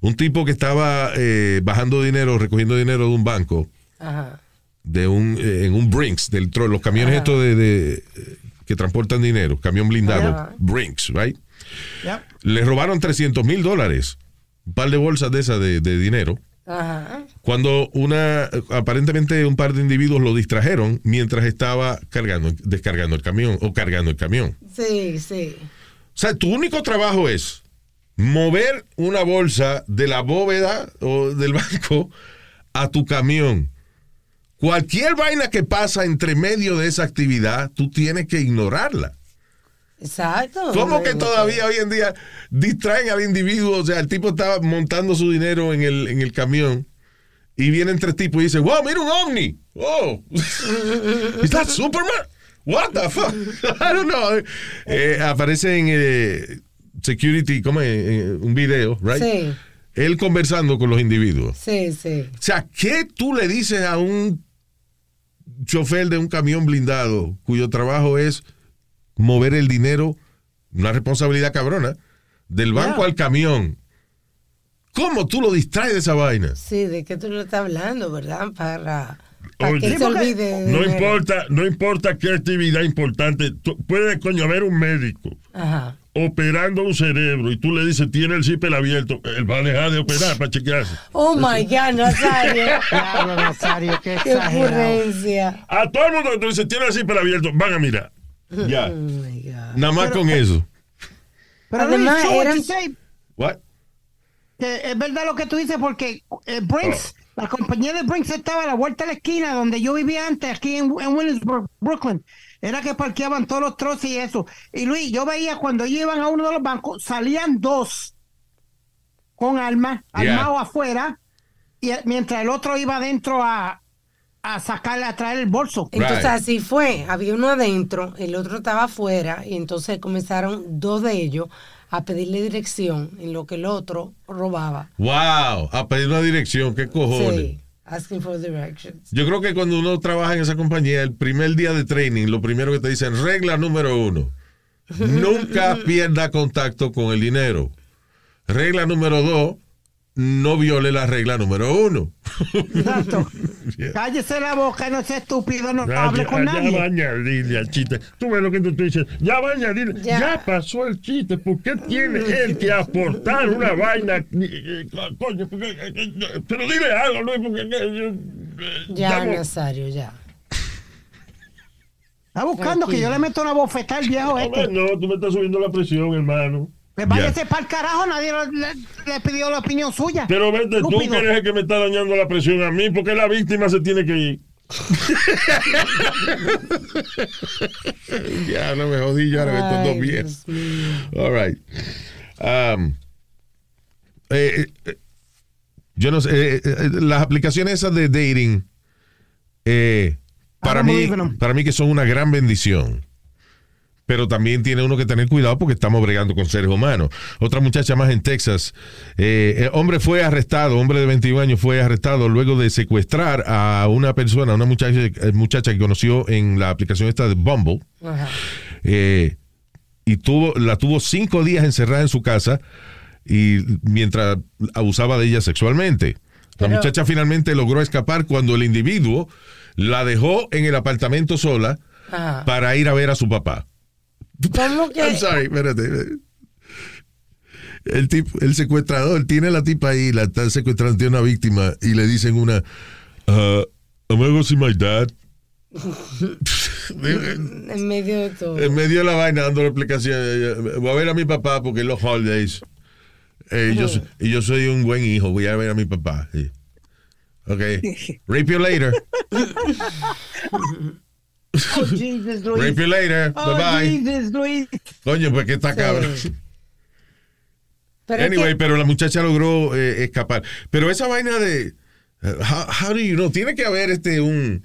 Un tipo que estaba eh, bajando dinero, recogiendo dinero de un banco, Ajá. de un, eh, en un Brinks, del los camiones estos de, de, que transportan dinero, camión blindado, Ajá. Brinks, right? Yep. Le robaron 300 mil dólares, un par de bolsas de esas de, de dinero. Ajá. Cuando una, aparentemente un par de individuos lo distrajeron mientras estaba cargando, descargando el camión o cargando el camión. Sí, sí. O sea, tu único trabajo es mover una bolsa de la bóveda o del banco a tu camión. Cualquier vaina que pasa entre medio de esa actividad, tú tienes que ignorarla. Exacto. ¿Cómo que todavía hoy en día distraen al individuo? O sea, el tipo estaba montando su dinero en el, en el camión y vienen tres tipos y dicen, wow, mira un ovni. Oh, [laughs] ¿is that Superman? What the fuck? [laughs] I don't know. Eh, aparece en eh, Security, como en un video, right? Sí, Él conversando con los individuos. sí, sí. O sea, ¿qué tú le dices a un chofer de un camión blindado cuyo trabajo es mover el dinero, una responsabilidad cabrona, del banco Yeah. al camión? ¿Cómo tú lo distraes de esa vaina? Sí, ¿de qué tú lo estás hablando, verdad? Para, para Oye, que se olvide. de No importa, no importa qué actividad importante. tú- puede, coño, haber un médico Ajá. Operando un cerebro y tú le dices, tiene el zipper abierto. Él va a dejar de operar para chequearse. Oh my God, Nazario. [laughs] Claro, Nazario, qué qué ocurrencia. A todo el mundo que tú dices, tiene el zipper abierto, van a mirar. Ya. Oh my God. Nada más con eso. Pero Además, Luis, eran- What? es verdad lo que tú dices porque eh, Brinks, la compañía de Brinks estaba a la vuelta de la esquina donde yo vivía antes, aquí en, en Williamsburg, Brooklyn. Era que parqueaban todos los troces y eso. Y Luis, yo veía cuando ellos iban a uno de los bancos, salían dos con armas, Yeah. armados afuera, y mientras el otro iba adentro a, a sacarle, a traer el bolso. Entonces Right. así fue, había uno adentro, el otro estaba afuera y entonces comenzaron dos de ellos a pedirle dirección en lo que el otro robaba. Wow, a pedir una dirección, qué cojones. Sí, asking for directions. Yo creo que cuando uno trabaja en esa compañía, el primer día de training, lo primero que te dicen, regla número uno, nunca [laughs] pierda contacto con el dinero. Regla número dos, no viole la regla número uno. Exacto. [laughs] Yeah. Cállese la boca, no sea estúpido, no Ya, hable ya, con ya nadie. va a añadirle al chiste. Tú ves lo que tú dices. Ya va a añadirle. Ya. Ya. pasó el chiste. ¿Por qué tiene él que aportar una vaina? Eh, eh, Coño, eh, pero dile algo, Luis, porque. Ya, Nazario, ya. Está buscando que yo le meto una bofetada al viejo Hombre, este. no, tú me estás subiendo la presión, hermano. Pues váyase para el carajo, nadie le, le- le pidió la opinión suya. Pero vete, tú Estúpido. que eres el que me está dañando la presión a mí, porque la víctima se tiene que ir. [laughs] Ya, no me jodí yo ahora estos dos mío. All right. Um, eh, eh, yo no sé, eh, eh, las aplicaciones esas de dating, eh, para, mí, para mí que son una gran bendición. Pero también tiene uno que tener cuidado porque estamos bregando con seres humanos. Otra muchacha más en Texas. eh, el hombre fue arrestado, hombre de 21 años fue arrestado luego de secuestrar a una persona, una muchacha, eh, muchacha que conoció en la aplicación esta de Bumble. Eh, y tuvo, la tuvo cinco días encerrada en su casa y mientras abusaba de ella sexualmente. La Pero- muchacha finalmente logró escapar cuando el individuo la dejó en el apartamento sola para ir a ver a su papá. ¿Cómo que? I'm sorry, espérate. El, tipo, el secuestrador tiene a la tipa ahí, la está secuestrando, tiene una víctima y le dicen una, uh, I'm gonna go see my dad. [laughs] En medio de todo. En medio de la vaina dando la explicación. eh, Voy a ver a mi papá porque es los holidays. Eh, y, yo, y yo soy un buen hijo. Voy a ver a mi papá. sí. Ok. [laughs] Rape you later. [laughs] Oh, Jesus, Luis. Rape you later. Oh, bye bye. Jesus, Luis. Coño, pues que está cabrón. Pero es Anyway, que- pero la muchacha logró eh, escapar. Pero esa vaina de. eh, how, how do you know? Tiene que haber este un.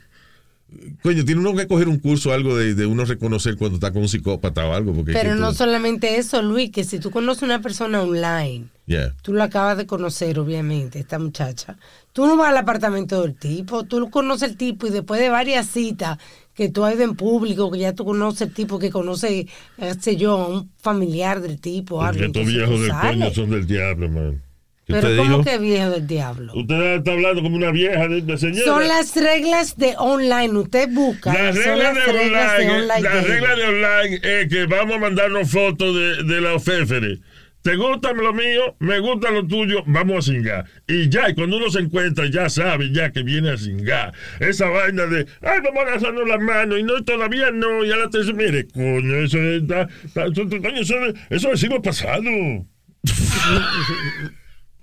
Coño, tiene uno que coger un curso o algo de, de uno reconocer cuando está con un psicópata o algo. Porque pero no tú- solamente eso, Luis, que si tú conoces una persona online, Yeah. tú la acabas de conocer, obviamente, esta muchacha, tú no vas al apartamento del tipo, tú conoces el tipo y después de varias citas que tú has ido en público, que ya tú conoces el tipo que conoce, qué sé yo, a un familiar del tipo, algo. Estos viejos del coño son del diablo, man. ¿Qué Pero ¿cómo dijo? que viejo del diablo? Usted está hablando como una vieja de, de señora. Son las reglas de online, usted busca. Las de reglas de online, online. la dating. regla de online es que vamos a mandarnos fotos de, de la oféfere. ¿Te gusta lo mío? ¿Me gusta lo tuyo? Vamos a cingar. Y ya, y cuando uno se encuentra, ya sabe ya que viene a cingar. Esa vaina de, ay, vamos a agarrarnos las manos, y no, todavía no, ya la tercera. Mire, coño, eso es, está- coño, eso, [laughs] es- eso es el siglo pasado.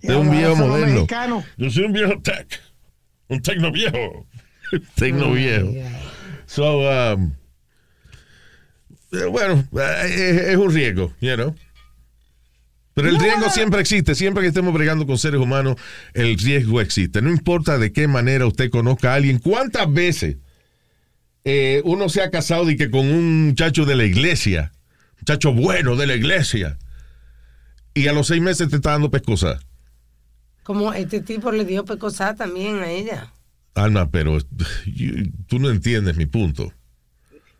Es un viejo moderno. mexicanos. Yo soy un viejo tech. Un tecno viejo. [laughs] Tecno viejo. So, um, eh, bueno, eh, es, es un riesgo, you know. Pero el riesgo siempre existe, siempre que estemos bregando con seres humanos, el riesgo existe. No importa de qué manera usted conozca a alguien, cuántas veces eh, uno se ha casado y que con un muchacho de la iglesia, muchacho bueno de la iglesia, y a los seis meses te está dando pescosa. Como este tipo le dio pecosá también a ella. Alma, pero [sighs] you- tú no entiendes mi punto.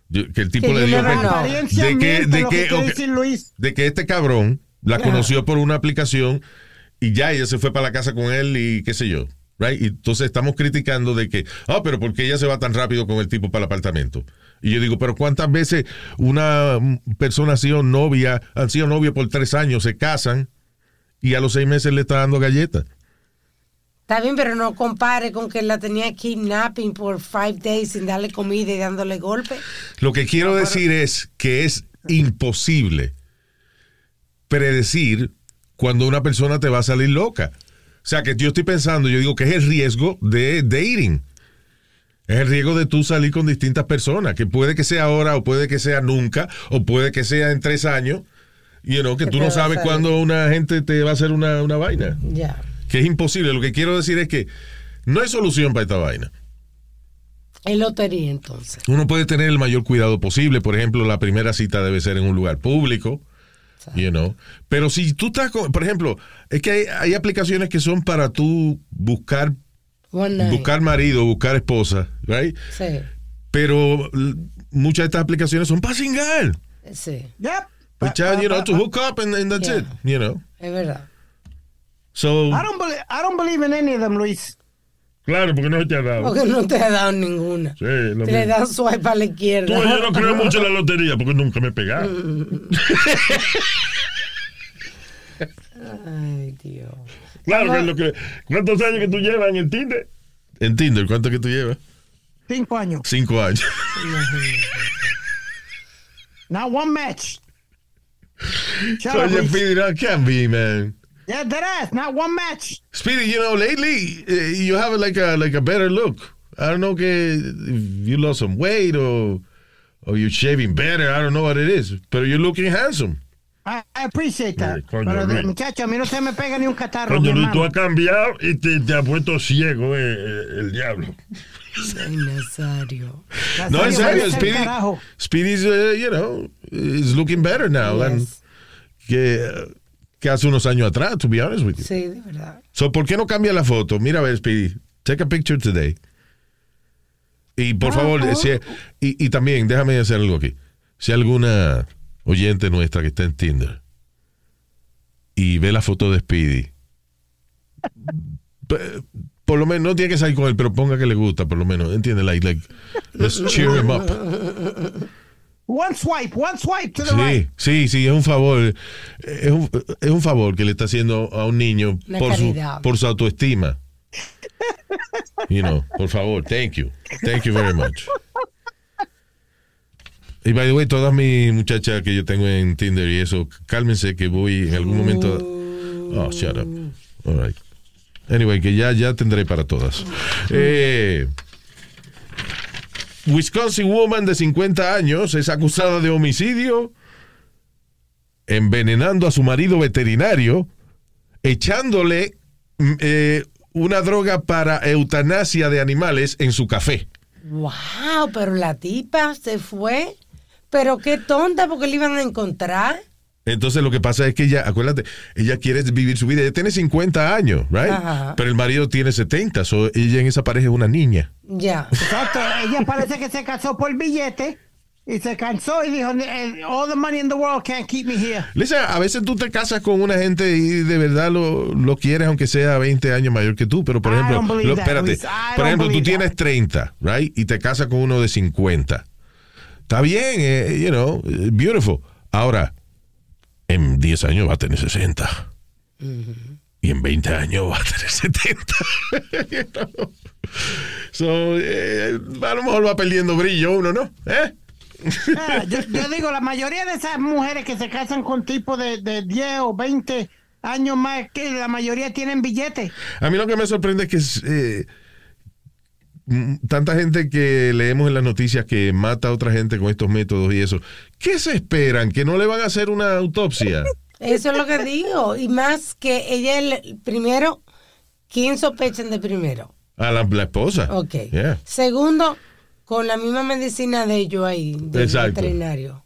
Yo- que el tipo Que le dio de que, de que Luis. de que este cabrón la conoció por una aplicación y ya ella se fue para la casa con él y qué sé yo. Right? Y entonces estamos criticando de que, ah, pero ¿por qué ella se va tan rápido con el tipo para el apartamento? Y yo digo, pero ¿cuántas veces una mm, persona ha sido novia, han sido novia por tres años, se casan y a los seis meses le está dando galletas? Está bien, pero no compare con que la tenía kidnapping por five days sin darle comida y dándole golpe. Lo que quiero decir es que es imposible predecir cuando una persona te va a salir loca. O sea, que yo estoy pensando, yo digo que es el riesgo de dating. Es el riesgo de tú salir con distintas personas, que puede que sea ahora, o puede que sea nunca, o puede que sea en tres años. You know, que tú no sabes cuándo una gente te va a hacer una, una vaina. Ya. Que es imposible. Lo que quiero decir es que no hay solución para esta vaina. Es lotería entonces. Uno puede tener el mayor cuidado posible. Por ejemplo, la primera cita debe ser en un lugar público. You know. Pero si tú estás con, por ejemplo, es que hay, hay aplicaciones que son para tú buscar, buscar marido, buscar esposa, right? Sí, Pero muchas de estas aplicaciones son para singar. sí, Yep. Pues, ya, you know, to hook up and, and that's Yeah. it, you know. es verdad. So, I don't, believe, I don't believe in any of them, Luis. Claro, porque no te ha dado. Porque no te ha dado ninguna. Sí, lo Te le dan swipe a la Tú, izquierda. yo no creo mucho en la lotería porque nunca me he pegado. [laughs] Ay, Dios. Claro, que es lo que. ¿Cuántos años que tú llevas en el Tinder? en Tinder, ¿cuánto que tú llevas? Cinco años. Cinco años. [laughs] Not one match. Shut So up, you be, man. Yeah, that ass. Not one match. Speedy, you know, lately uh, you have like a like a better look. I don't know que if you lost some weight or or you're shaving better. I don't know what it is, but you're looking handsome. I, I appreciate that. Coño, Pero, de- muchacho, a mí no se me pega ni un catarro. Coño, mi Luis, tú has cambiado y te, te ha puesto ciego eh, eh, el diablo. Ay, Nazario. No, en serio, Speedy. Speedy's, uh, you know, is looking better now than Yes. que, uh, que hace unos años atrás, to be honest with you. Sí, de verdad. So, ¿por qué no cambia la foto? Mira, a ver, Speedy. Take a picture today. Y por favor, oh. si- y, y también, déjame hacer algo aquí. Si alguna oyente nuestra que está en Tinder y ve la foto de Speedy, pe- por lo menos, no tiene que salir con él, pero ponga que le gusta, por lo menos, ¿entiendes? Like, like, let's cheer him up. One swipe, one swipe to the right. Sí, sí, sí, es un favor. Es un, es un favor que le está haciendo a un niño por su, por su autoestima. You know, por favor, thank you. Thank you very much. Y by the way, todas mis muchachas que yo tengo en Tinder y eso, cálmense que voy en algún momento. Oh, shut up. All right. Anyway, que ya, ya tendré para todas. Eh, Wisconsin woman de 50 años es acusada de homicidio envenenando a su marido veterinario, echándole mm, eh, una droga para eutanasia de animales en su café. Wow, pero la tipa se fue. Pero qué tonta, porque le iban a encontrar. Entonces lo que pasa es que ella, acuérdate, ella quiere vivir su vida. Ella tiene 50 años, right? Ajá. Pero el marido tiene 70, so ella en esa pareja es una niña. Ya. Exacto. Ella parece que se casó por billete y se cansó y dijo, "Eh, all the money in the world can't keep me here. Listen, a veces tú te casas con una gente y de verdad lo, lo quieres aunque sea 20 años mayor que tú, pero por I ejemplo, lo- espérate, por ejemplo, tú tienes that. 30, right? Y te casas con uno de 50. Está bien, eh, you know, beautiful. Ahora, en 10 años va a tener 60. Y en 20 años va a tener 70. You know? So, eh, a lo mejor va perdiendo brillo uno, ¿no? ¿Eh? Ah, yo, yo digo, la mayoría de esas mujeres que se casan con tipos de, de 10 o 20 años más, que la mayoría tienen billetes. A mí lo que me sorprende es que eh, tanta gente que leemos en las noticias que mata a otra gente con estos métodos y eso. ¿Qué se esperan? ¿Que no le van a hacer una autopsia? [laughs] Eso es lo que digo. Y más que ella, el- primero, ¿quién sospechan de primero? A la, la esposa. Ok. Yeah. Segundo, con la misma medicina de ellos ahí, del Exacto. veterinario.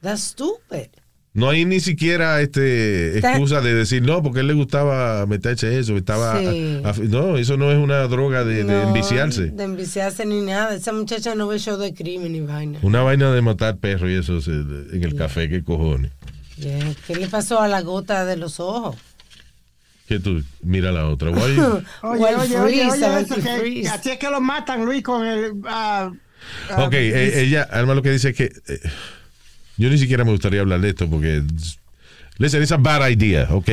That's stupid. No hay ni siquiera este excusa de decir no, porque a él le gustaba meterse eso. Estaba, Sí. a- a- no, eso no es una droga de, de No, enviciarse. De enviciarse ni nada. Esa muchacha no ve show de crimen ni vaina. Una vaina de matar perros y eso se- en el café, qué cojones. Yeah. ¿Qué le pasó a la gota de los ojos? Que tú, mira la otra. [laughs] Oye, oye, oye, oye, eso que- así es que lo matan, Luis, con el... ah, ah, Ok, eh, ella, Alma lo que dice es que eh, yo ni siquiera me gustaría hablar de esto porque listen, it's a bad idea, ok.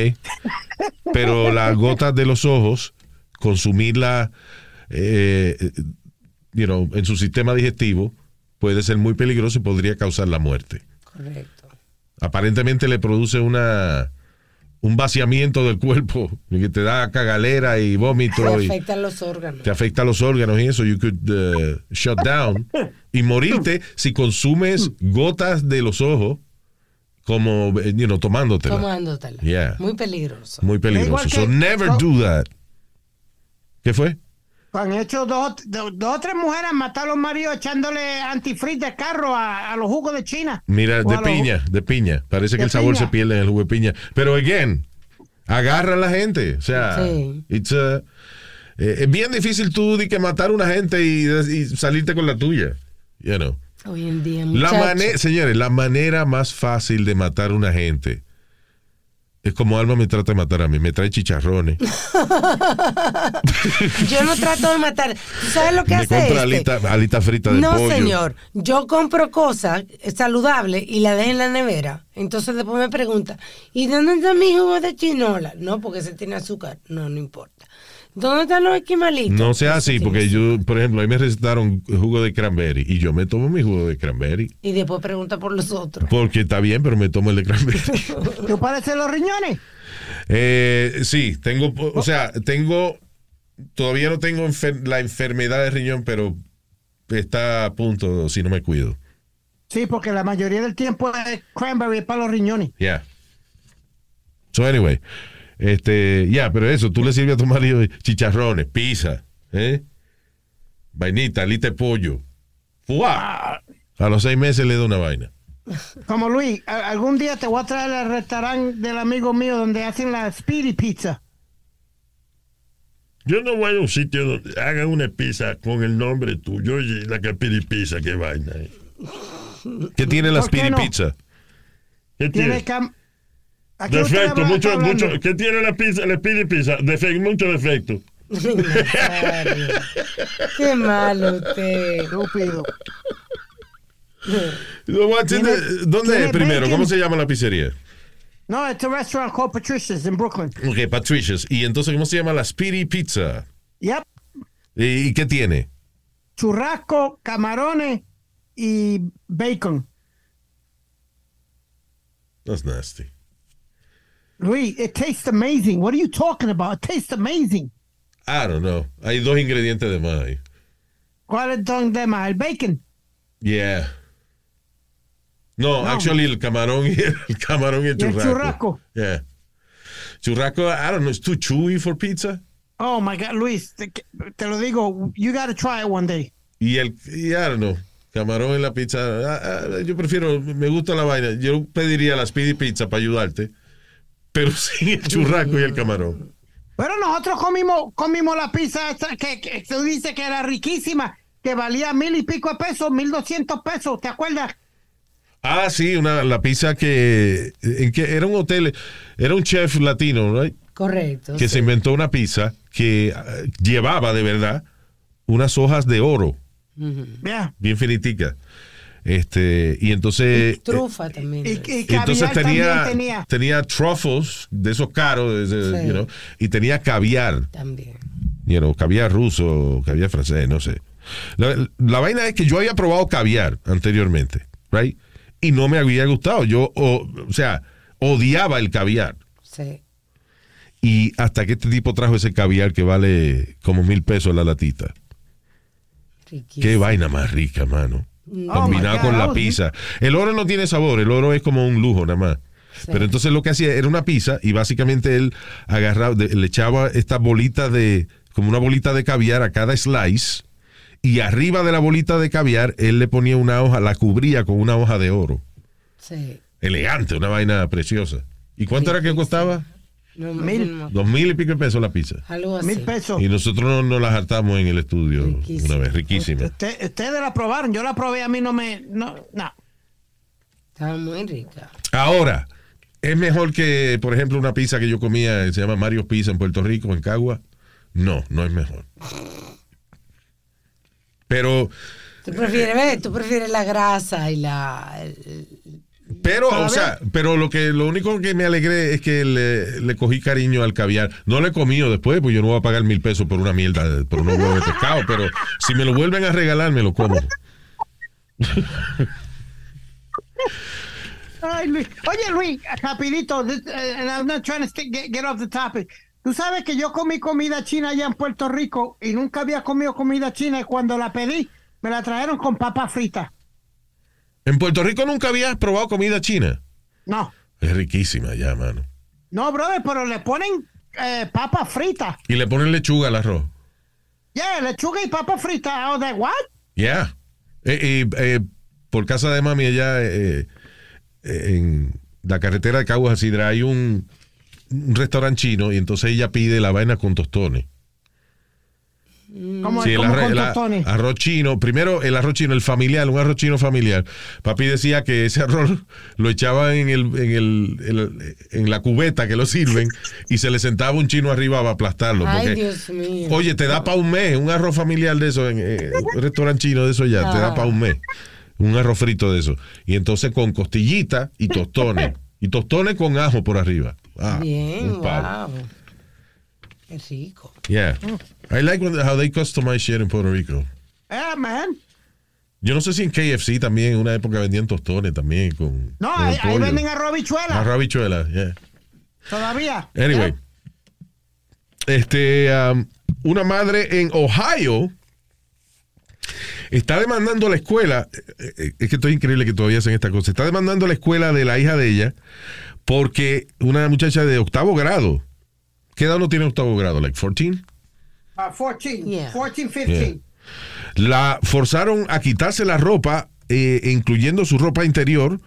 Pero las gotas de los ojos, consumirla, eh, you know, en su sistema digestivo puede ser muy peligroso y podría causar la muerte. Correcto. Aparentemente le produce una un vaciamiento del cuerpo que te da cagalera y Te vómito y afectan los órganos. te afecta los órganos y eso, you could uh, shut down y morirte si consumes gotas de los ojos como, you know, tomándotela. Tomándotela. Yeah. Muy peligroso. Muy peligroso. Que- So never no. do that. ¿Qué fue? Han hecho dos, dos, dos o tres mujeres han matado a los maridos echándole antifreeze de carro a, a los jugos de China. Mira, de a los- piña, de piña. Parece que el sabor piña. se pierde en el jugo de piña. Pero, again, agarra a la gente. O sea, Sí. it's, uh, eh, es bien difícil tú de que matar a una gente y, y salirte con la tuya. You know. Hoy en día, La muchachos. manera, señores, la manera más fácil de matar a una gente es como Alma me trata de matar a mí, me trae chicharrones, [laughs] Yo no trato de matar. ¿Tú sabes lo que me hace compra este? alita, alita frita de No, pollo. señor. Yo compro cosas saludables y la dejo en la nevera. Entonces después me pregunta, ¿y dónde está mi jugo de chinola? No, porque ese tiene azúcar. No, no importa. ¿Dónde están los esquimalitos? No sea así, porque yo, por ejemplo, a mí me recetaron jugo de cranberry y yo me tomo mi jugo de cranberry Y después pregunta por los otros. porque está bien, pero me tomo el de cranberry. [laughs] ¿Tú pareces los riñones? Eh, sí, tengo, o sea, tengo, todavía no tengo enfer- la enfermedad de riñón, pero está a punto si no me cuido. Sí, porque la mayoría del tiempo es cranberry para los riñones. Yeah. So anyway, este, ya, pero eso, tú le sirves a tu marido chicharrones, pizza, ¿eh? Vainita, alita de pollo. ¡Fua! A los seis meses le da una vaina. Como Luis, algún día te voy a traer al restaurante del amigo mío donde hacen la Speedy Pizza. Yo no voy a un sitio donde hagan una pizza con el nombre tuyo y la que pide pizza, qué vaina. eh. ¿Qué tiene la ¿Por qué Speedy no? Pizza? ¿Qué Tiene tiene? Defecto, mucho, mucho. ¿Qué tiene la pizza? Pide pizza. Defecto, mucho defecto. [laughs] Qué malo usted. Estúpido. [laughs] The- ¿Dónde tiene es primero? bacon. ¿Cómo se llama la pizzería? No, it's a restaurant called Patricia's in Brooklyn. Ok, Patricia's. ¿Y entonces cómo se llama la Speedy Pizza? Yep. ¿Y, y qué tiene? Churrasco, camarones y bacon. That's nasty. Luis, it tastes amazing. What are you talking about? It tastes amazing. I don't know. Hay dos ingredientes de más ahí. ¿Cuál es don de más? El bacon. Yeah. No, No. actually el camarón y el, el camarón y el churrasco. churrasco. Yeah. Churrasco, I don't know, it's too chewy for pizza. Oh my God, Luis, te, te lo digo, you gotta try it one day. Y el, y I don't know, camarón en la pizza. ah, ah, yo prefiero, me gusta la vaina. Yo pediría la Speedy Pizza para ayudarte, pero sin el churrasco y el camarón. Pero nosotros comimos, comimos la pizza esa que, que tú dices que era riquísima, que valía mil y pico de pesos, mil doscientos pesos, ¿te acuerdas? Ah, sí, una, la pizza que, en que era un hotel, era un chef latino, right? Correcto. que sí. se inventó una pizza que ah, llevaba de verdad unas hojas de oro Yeah. bien finiticas. Este, y entonces Trufa también. Y, y y entonces tenía, también tenía. tenía truffles de esos caros, de ese, Sí. you know, y tenía caviar, También. you know, caviar ruso, caviar francés, no sé. La, la vaina es que yo había probado caviar anteriormente, right? Y no me había gustado. Yo, o, o sea, odiaba el caviar. Sí. Y hasta que este tipo trajo ese caviar que vale como mil pesos la latita. Riquísimo. Qué vaina más rica, mano. Oh, Combinado con la pizza. El oro no tiene sabor, el oro es como un lujo nada más. Pero entonces lo que hacía era una pizza y básicamente él agarraba, de- le echaba esta bolita de, como una bolita de caviar a cada slice y arriba de la bolita de caviar él le ponía una hoja, la cubría con una hoja de oro. Sí. Elegante, una vaina preciosa. ¿Y cuánto era que costaba? No, Mil. no, Dos mil y pico de pesos la pizza. algo así. Mil pesos. Y nosotros no- nos la hartamos en el estudio una vez, riquísima. Usted- ustedes la probaron, yo la probé, a mí no me, no, no. Estaba muy rica. Ahora, ¿es mejor que, por ejemplo, una pizza que yo comía, que se llama Mario Pizza en Puerto Rico, en Cagua? No, no es mejor. Pero, Tú prefieres, ¿ves? Tú prefieres la grasa y la... el- pero, Para o sea, pero lo que, lo único que me alegré es que le, le cogí cariño al caviar. No lo he comido después, pues yo no voy a pagar mil pesos por una mierda, por unos huevos de pescado, pero si me lo vuelven a regalar, me lo como. Ay, Luis. Oye, Luis, rapidito, this, uh, and I'm not trying to get, get off the topic. Tú sabes que yo comí comida china allá en Puerto Rico y nunca había comido comida china y cuando la pedí me la trajeron con papa frita. En Puerto Rico nunca habías probado comida china. No, Es riquísima ya, mano. no, brother, pero le ponen eh, papa frita. Y le ponen lechuga al arroz. Yeah, lechuga y papa frita. I was like, what? Yeah. Eh, eh, por casa de mami allá eh, eh, en la carretera de Caguas a Sidra hay un, un restaurante chino y entonces ella pide la vaina con tostones. Como, Sí, el como arroz, el chino, primero el arroz chino, el familiar, un arroz chino familiar. Papi decía que ese arroz lo echaba en, el, en, el, el- en la cubeta que lo sirven y se le sentaba un chino arriba para aplastarlo. Ay, porque, Dios mío. Oye, te da para un mes, un arroz familiar de eso, en eh, un restaurante chino de eso ya, te da para un mes. un arroz frito de eso. Y entonces con costillita y tostones. y tostones con ajo por arriba. Ah, Bien, un palo. wow. Qué rico. Yeah. I like when- how they customize shit in Puerto Rico. Yeah, man. Yo no sé si en KFC también en una época vendían tostones también con. No, con ahí, ahí venden arroz bichuela. Arroz habichuela, yeah. Todavía. Anyway. Este, um, una madre en Ohio está demandando a la escuela. eh, eh, Es que esto es increíble que todavía hacen esta cosa. Está demandando a la escuela de la hija de ella porque una muchacha de octavo grado. ¿Qué edad no tiene octavo grado? ¿Like 14? Uh, 14, Yeah. 14, 15. La forzaron a quitarse la ropa, eh, incluyendo su ropa interior,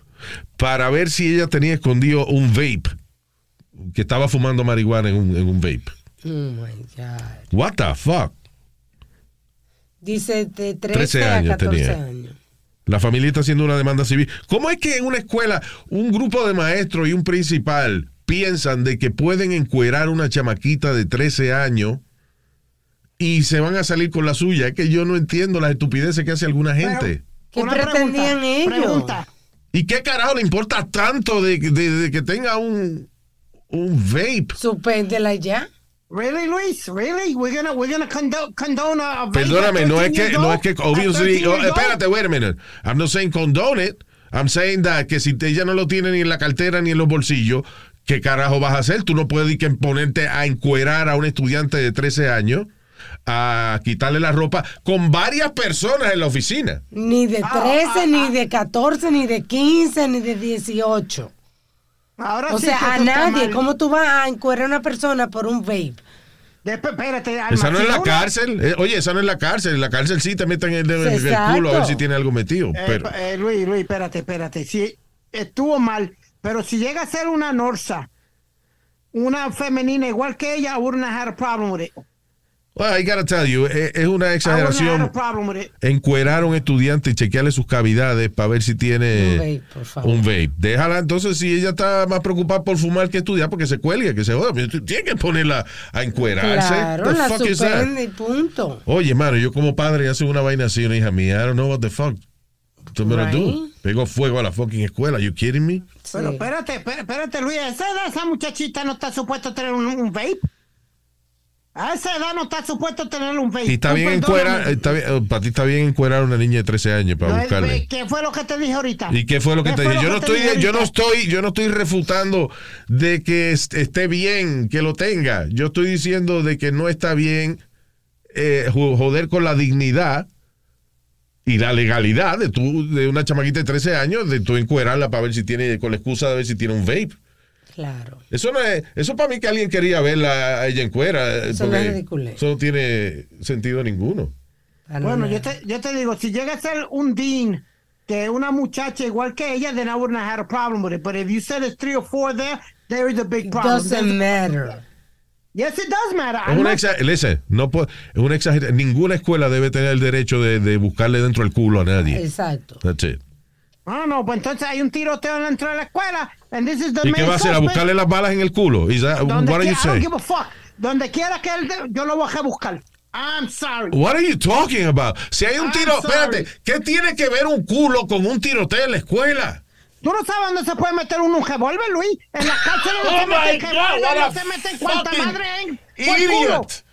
para ver si ella tenía escondido un vape. Que estaba fumando marihuana en un, en un vape. Oh my God. What the fuck? Dice de 13, 13 a años 14 tenía. años. La familia está haciendo una demanda civil. ¿Cómo es que en una escuela un grupo de maestros y un principal piensan de que pueden encuerar una chamaquita de 13 años y se van a salir con la suya? Es que yo no entiendo las estupideces que hace alguna gente. ¿Qué Una pretendían pregunta, ellos? Pregunta. ¿Y qué carajo le importa tanto de, de- de que tenga un, un vape? Suspéndela ya. Really, Luis? Really? We're gonna we're gonna condo- condone a, a vape Perdóname, no 13 es que, no es que, obviously, 13 oh, espérate, wait a minute. I'm not saying condone it. I'm saying that que si ella no lo tiene ni en la cartera ni en los bolsillos, ¿qué carajo vas a hacer? Tú no puedes ir que ponerte a encuerar a un estudiante de 13 años, a quitarle la ropa con varias personas en la oficina. Ni de 13, ah, ni de 14, ni de 15, ni de 18. Ahora O sí sea, a nadie. ¿Cómo tú vas a encuerar a una persona por un vape? Después, espérate, Alma, Esa no es la cárcel. Eh, oye, esa no es la cárcel. En la cárcel sí te meten el dedo en el culo a ver si tiene algo metido. Eh, Pero, eh, Luis, Luis, espérate, espérate. Si estuvo mal, pero si llega a ser una Norsa, una femenina igual que ella, I wouldn't have had a problem with it. well, I gotta tell you, eh, es una I wouldn't have exageración. had a problem with it. encuerar a un estudiante y chequearle sus cavidades para ver si tiene Un vape, por favor. un vape. Déjala entonces si ella está más preocupada por fumar que estudiar porque se cuelgue, que se joda. Tiene que ponerla a encuerarse. Claro, la fuck y punto. Oye, mano, yo como padre hace una vaina así, una hija mía, I don't know what the fuck. I'm gonna do. Right. Pegó fuego a la fucking escuela. You kidding me? Pero Sí. espérate, espérate, espérate, Luis, a esa edad esa muchachita no está supuesto a tener un, un vape. A esa edad no está supuesto tener un vape. Y está Tú bien encuerar, está bien, eh, para ti está bien encuerar a una niña de 13 años para No, buscarle. eh, ¿Qué fue lo que te dije ahorita? ¿Y qué fue lo que te dije? fue Yo lo no te estoy, dije yo no estoy, yo no estoy refutando de que est- esté bien que lo tenga. Yo estoy diciendo de que no está bien eh, jo- joder con la dignidad y la legalidad de tu, de una chamaquita de 13 años, de tú encuerarla para ver si tiene, con la excusa de ver si tiene un vape. Claro. Eso no es, eso para mí que alguien quería verla a ella en cuera. eh, Eso no es ridiculez. Eso no tiene sentido ninguno. Bueno, yo te, yo te digo, si llega a ser un dean que una muchacha igual que ella, then I wouldn't have had a problem with it. But if you said it's three or four there, there is a big It problem. doesn't matter. Yes, it does matter. Es una, exa- listen, no una exageración. Ninguna escuela debe tener el derecho de, de buscarle dentro del culo a nadie. Exacto. That's it. No, no, pues entonces hay un tiroteo dentro de la escuela. And this is the ¿Y qué va a hacer? ¿A buscarle las balas en el culo? That, Donde what are you quiera, I don't saying? give a fuck. Donde quiera que él, yo lo voy a buscar. I'm sorry. What are you talking about? Si hay un I'm tiro, sorry. espérate, ¿qué tiene que ver un culo con un tiroteo en la escuela? ¿Tú no sabes dónde se puede meter un revólver, Luis? En las cárceles no Oh se my meten God, revólver, what no se meten cuanta madre. Idiot.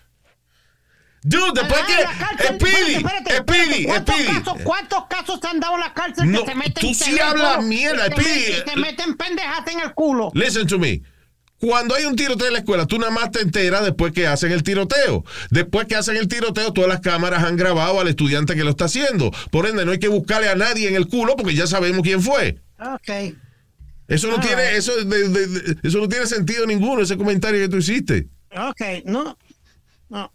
Dude, después Ah, que. la cárcel, Speedy, Speedy, ¿cuántos Speedy. casos- ¿Cuántos casos se han dado en la cárcel No, que se meten tú sí hablas mierda, te Speedy. te meten pendejas en el culo? Listen to me. Cuando hay un tiroteo en la escuela, tú nada más te enteras después que hacen el tiroteo. Después que hacen el tiroteo, todas las cámaras han grabado al estudiante que lo está haciendo. Por ende, no hay que buscarle a nadie en el culo porque ya sabemos quién fue. Ok. Eso no tiene, eso, de- de- de- eso no tiene sentido ninguno, ese comentario que tú hiciste. Ok, no. No.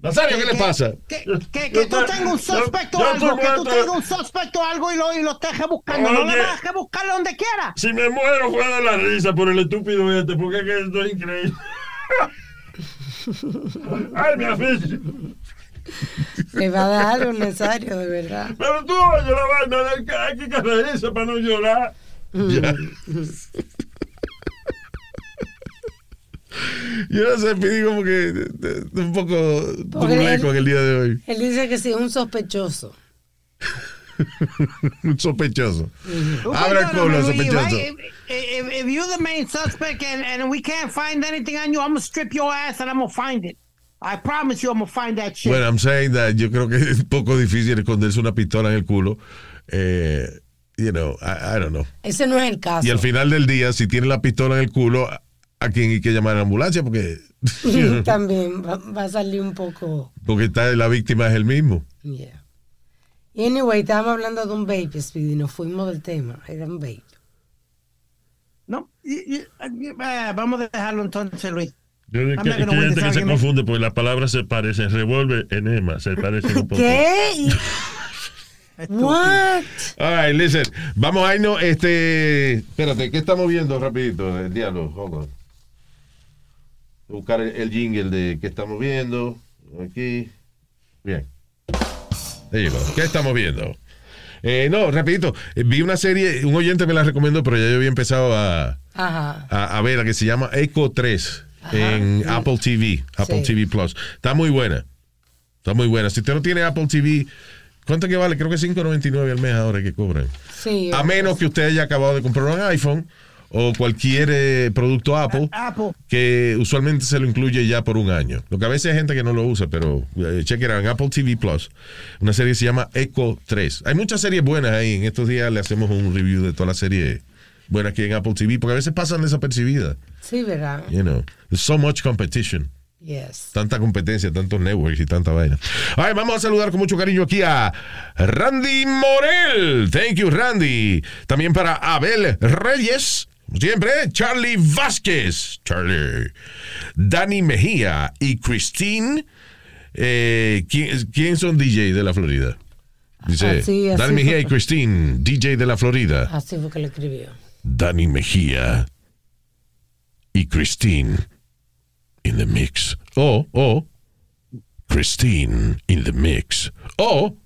Nazario, ¿qué le pasa? Que, que, que tú tengas un suspecto yo o algo, que tú tengas un suspecto o algo y lo, y lo estés buscando. No le Oye. vas a buscarlo donde quiera. Si me muero fue de la risa por el estúpido este, porque es que esto es increíble. [laughs] Ay, mi aficio. Le va a dar algo necesario, de verdad. Pero tú oye la vaina hay que reírse para no llorar. Ya. Yo no sé, pedí como que de- de- un poco él- en el día de hoy. Él dice que sí, un sospechoso. [laughs] sospechoso. Who Abre el culo, on me? sospechoso. If, if, if you're the main suspect and, and we can't find anything on you, I'm gonna strip your ass and I'm gonna find it. I promise you, I'm gonna find that shit. Bueno, I'm saying that yo creo que es un poco difícil esconderse una pistola en el culo. Eh, you know, I, I don't know. Ese no es el caso. Y al final del día, si tiene la pistola en el culo, ¿a quién hay que llamar a la ambulancia? Porque, [laughs] También va, va a salir un poco. porque está, la víctima es el mismo. Yeah. Anyway, estábamos hablando de un vape, Speedy, nos fuimos del tema. Era un vape. No, y- y- eh, vamos a dejarlo entonces, Luis. Yo digo que, que win gente que se confunde porque las palabras se parecen. Revólver, enema, se parecen un [laughs] poco. ¿Qué? [laughs] What? All right, listen. Vamos a irnos, este... Espérate, ¿qué estamos viendo rapidito? El diálogo, hold on. Buscar el, el jingle de qué estamos viendo. Aquí. Bien. Go. ¿Qué estamos viendo? Eh, no, rapidito. eh, Vi una serie, un oyente me la recomendó, pero ya yo había empezado a, Ajá. a, a ver la que se llama Echo 3 en sí. Apple TV, Apple Sí. TV Plus. Está muy buena. Está muy buena. Si usted no tiene Apple TV, ¿cuánto que vale? Creo que 5.99 al mes ahora que cobran. Sí. A menos que usted haya acabado de comprar un iPhone o cualquier eh, producto Apple Apple. que usualmente se lo incluye ya por un año. Lo que a veces hay gente que no lo usa, pero eh, check it out, en Apple TV Plus. Una serie que se llama Echo 3. Hay muchas series buenas ahí. En estos días le hacemos un review de toda la serie buena que hay en Apple TV, porque a veces pasan desapercibidas. Sí, ¿verdad? You know, there's so much competition. Yes. Tanta competencia, tantos networks y tanta vaina. Right, vamos a saludar con mucho cariño aquí a Randy Morel. Thank you, Randy. También para Abel Reyes. como Siempre, Charlie Vázquez. Charlie. Dani Mejía y Christine. Eh, ¿quién, quién son DJ de la Florida? Dice Así, así Dani Mejía y Christine, DJ de la Florida. Así fue que lo escribió. Dani Mejía y Christine in the mix. O, o, Christine in the mix. O,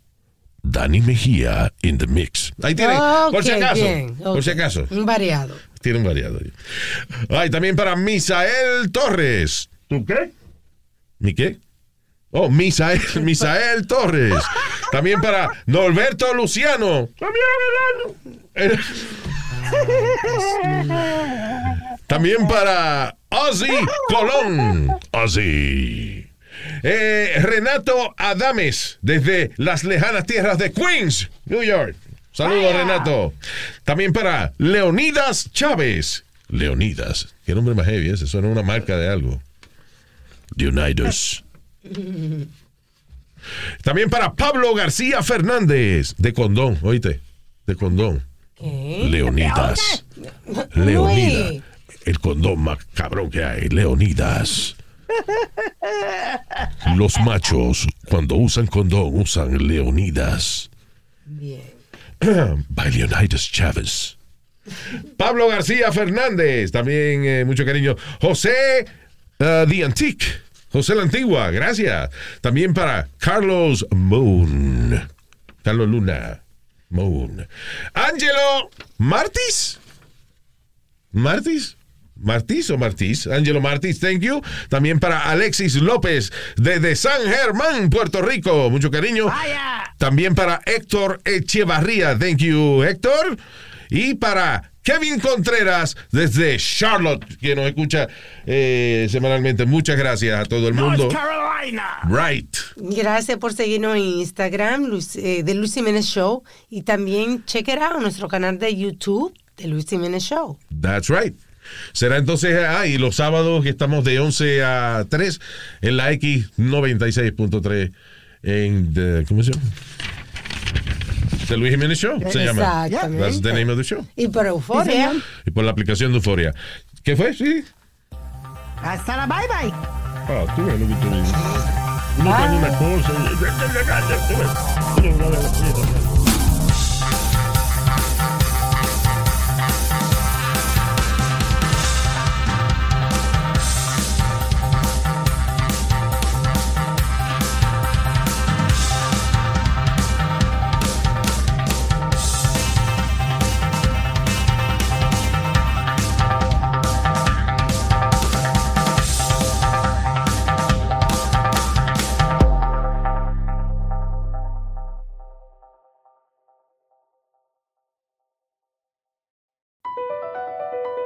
Dani Mejía in the mix. Ahí tiene, por si acaso. bien, Por ok. si acaso. Un variado. Tiene un variado. Ay, también para Misael Torres. ¿Tú qué? ¿Mi qué? Oh, Misael, [laughs] Misael Torres. También para Norberto Luciano. Eh, [laughs] También para Ozzy Colón. Ozzy. Eh, Renato Adames, desde las lejanas tierras de Queens, New York. Saludos, Renato. También para Leonidas Chávez. Leonidas. Qué nombre más heavy ese. Suena una marca de algo. Leonidas. También para Pablo García Fernández, de Condón, oíste, de Condón. ¿Qué? Leonidas. Leonidas. El condón más cabrón que hay, Leonidas. Los machos, cuando usan condón, usan Leonidas. Bien. [clears throat] By Leonidas Chávez. Pablo García Fernández, también eh, mucho cariño. José uh, The Antique, José la Antigua, gracias. También para Carlos Moon, Carlos Luna, Moon. Angelo Martis, Martis. Martis o Martis, Angelo Martis, thank you. También para Alexis López desde San Germán, Puerto Rico, mucho cariño. También para Héctor Echevarría, thank you, Héctor. Y para Kevin Contreras desde Charlotte, que nos escucha eh, semanalmente. Muchas gracias a todo el mundo. North Carolina. Right. Gracias por seguirnos en Instagram, Luis, eh, de Luis Jiménez Show. Y también check it out, nuestro canal de YouTube de Luis Jiménez Show. That's right. Será entonces, ah, y los sábados que estamos de 11 a 3 en la X96.3 en, the- ¿cómo se llama? The Luis Jiménez Show, se llama. Exactamente. That's the name of the show. Y por euforia. Y por la aplicación de Euforia. ¿Qué fue? Sí. Hasta la bye bye. Ah, tú ves lo que tú dices. Uno tiene una cosa.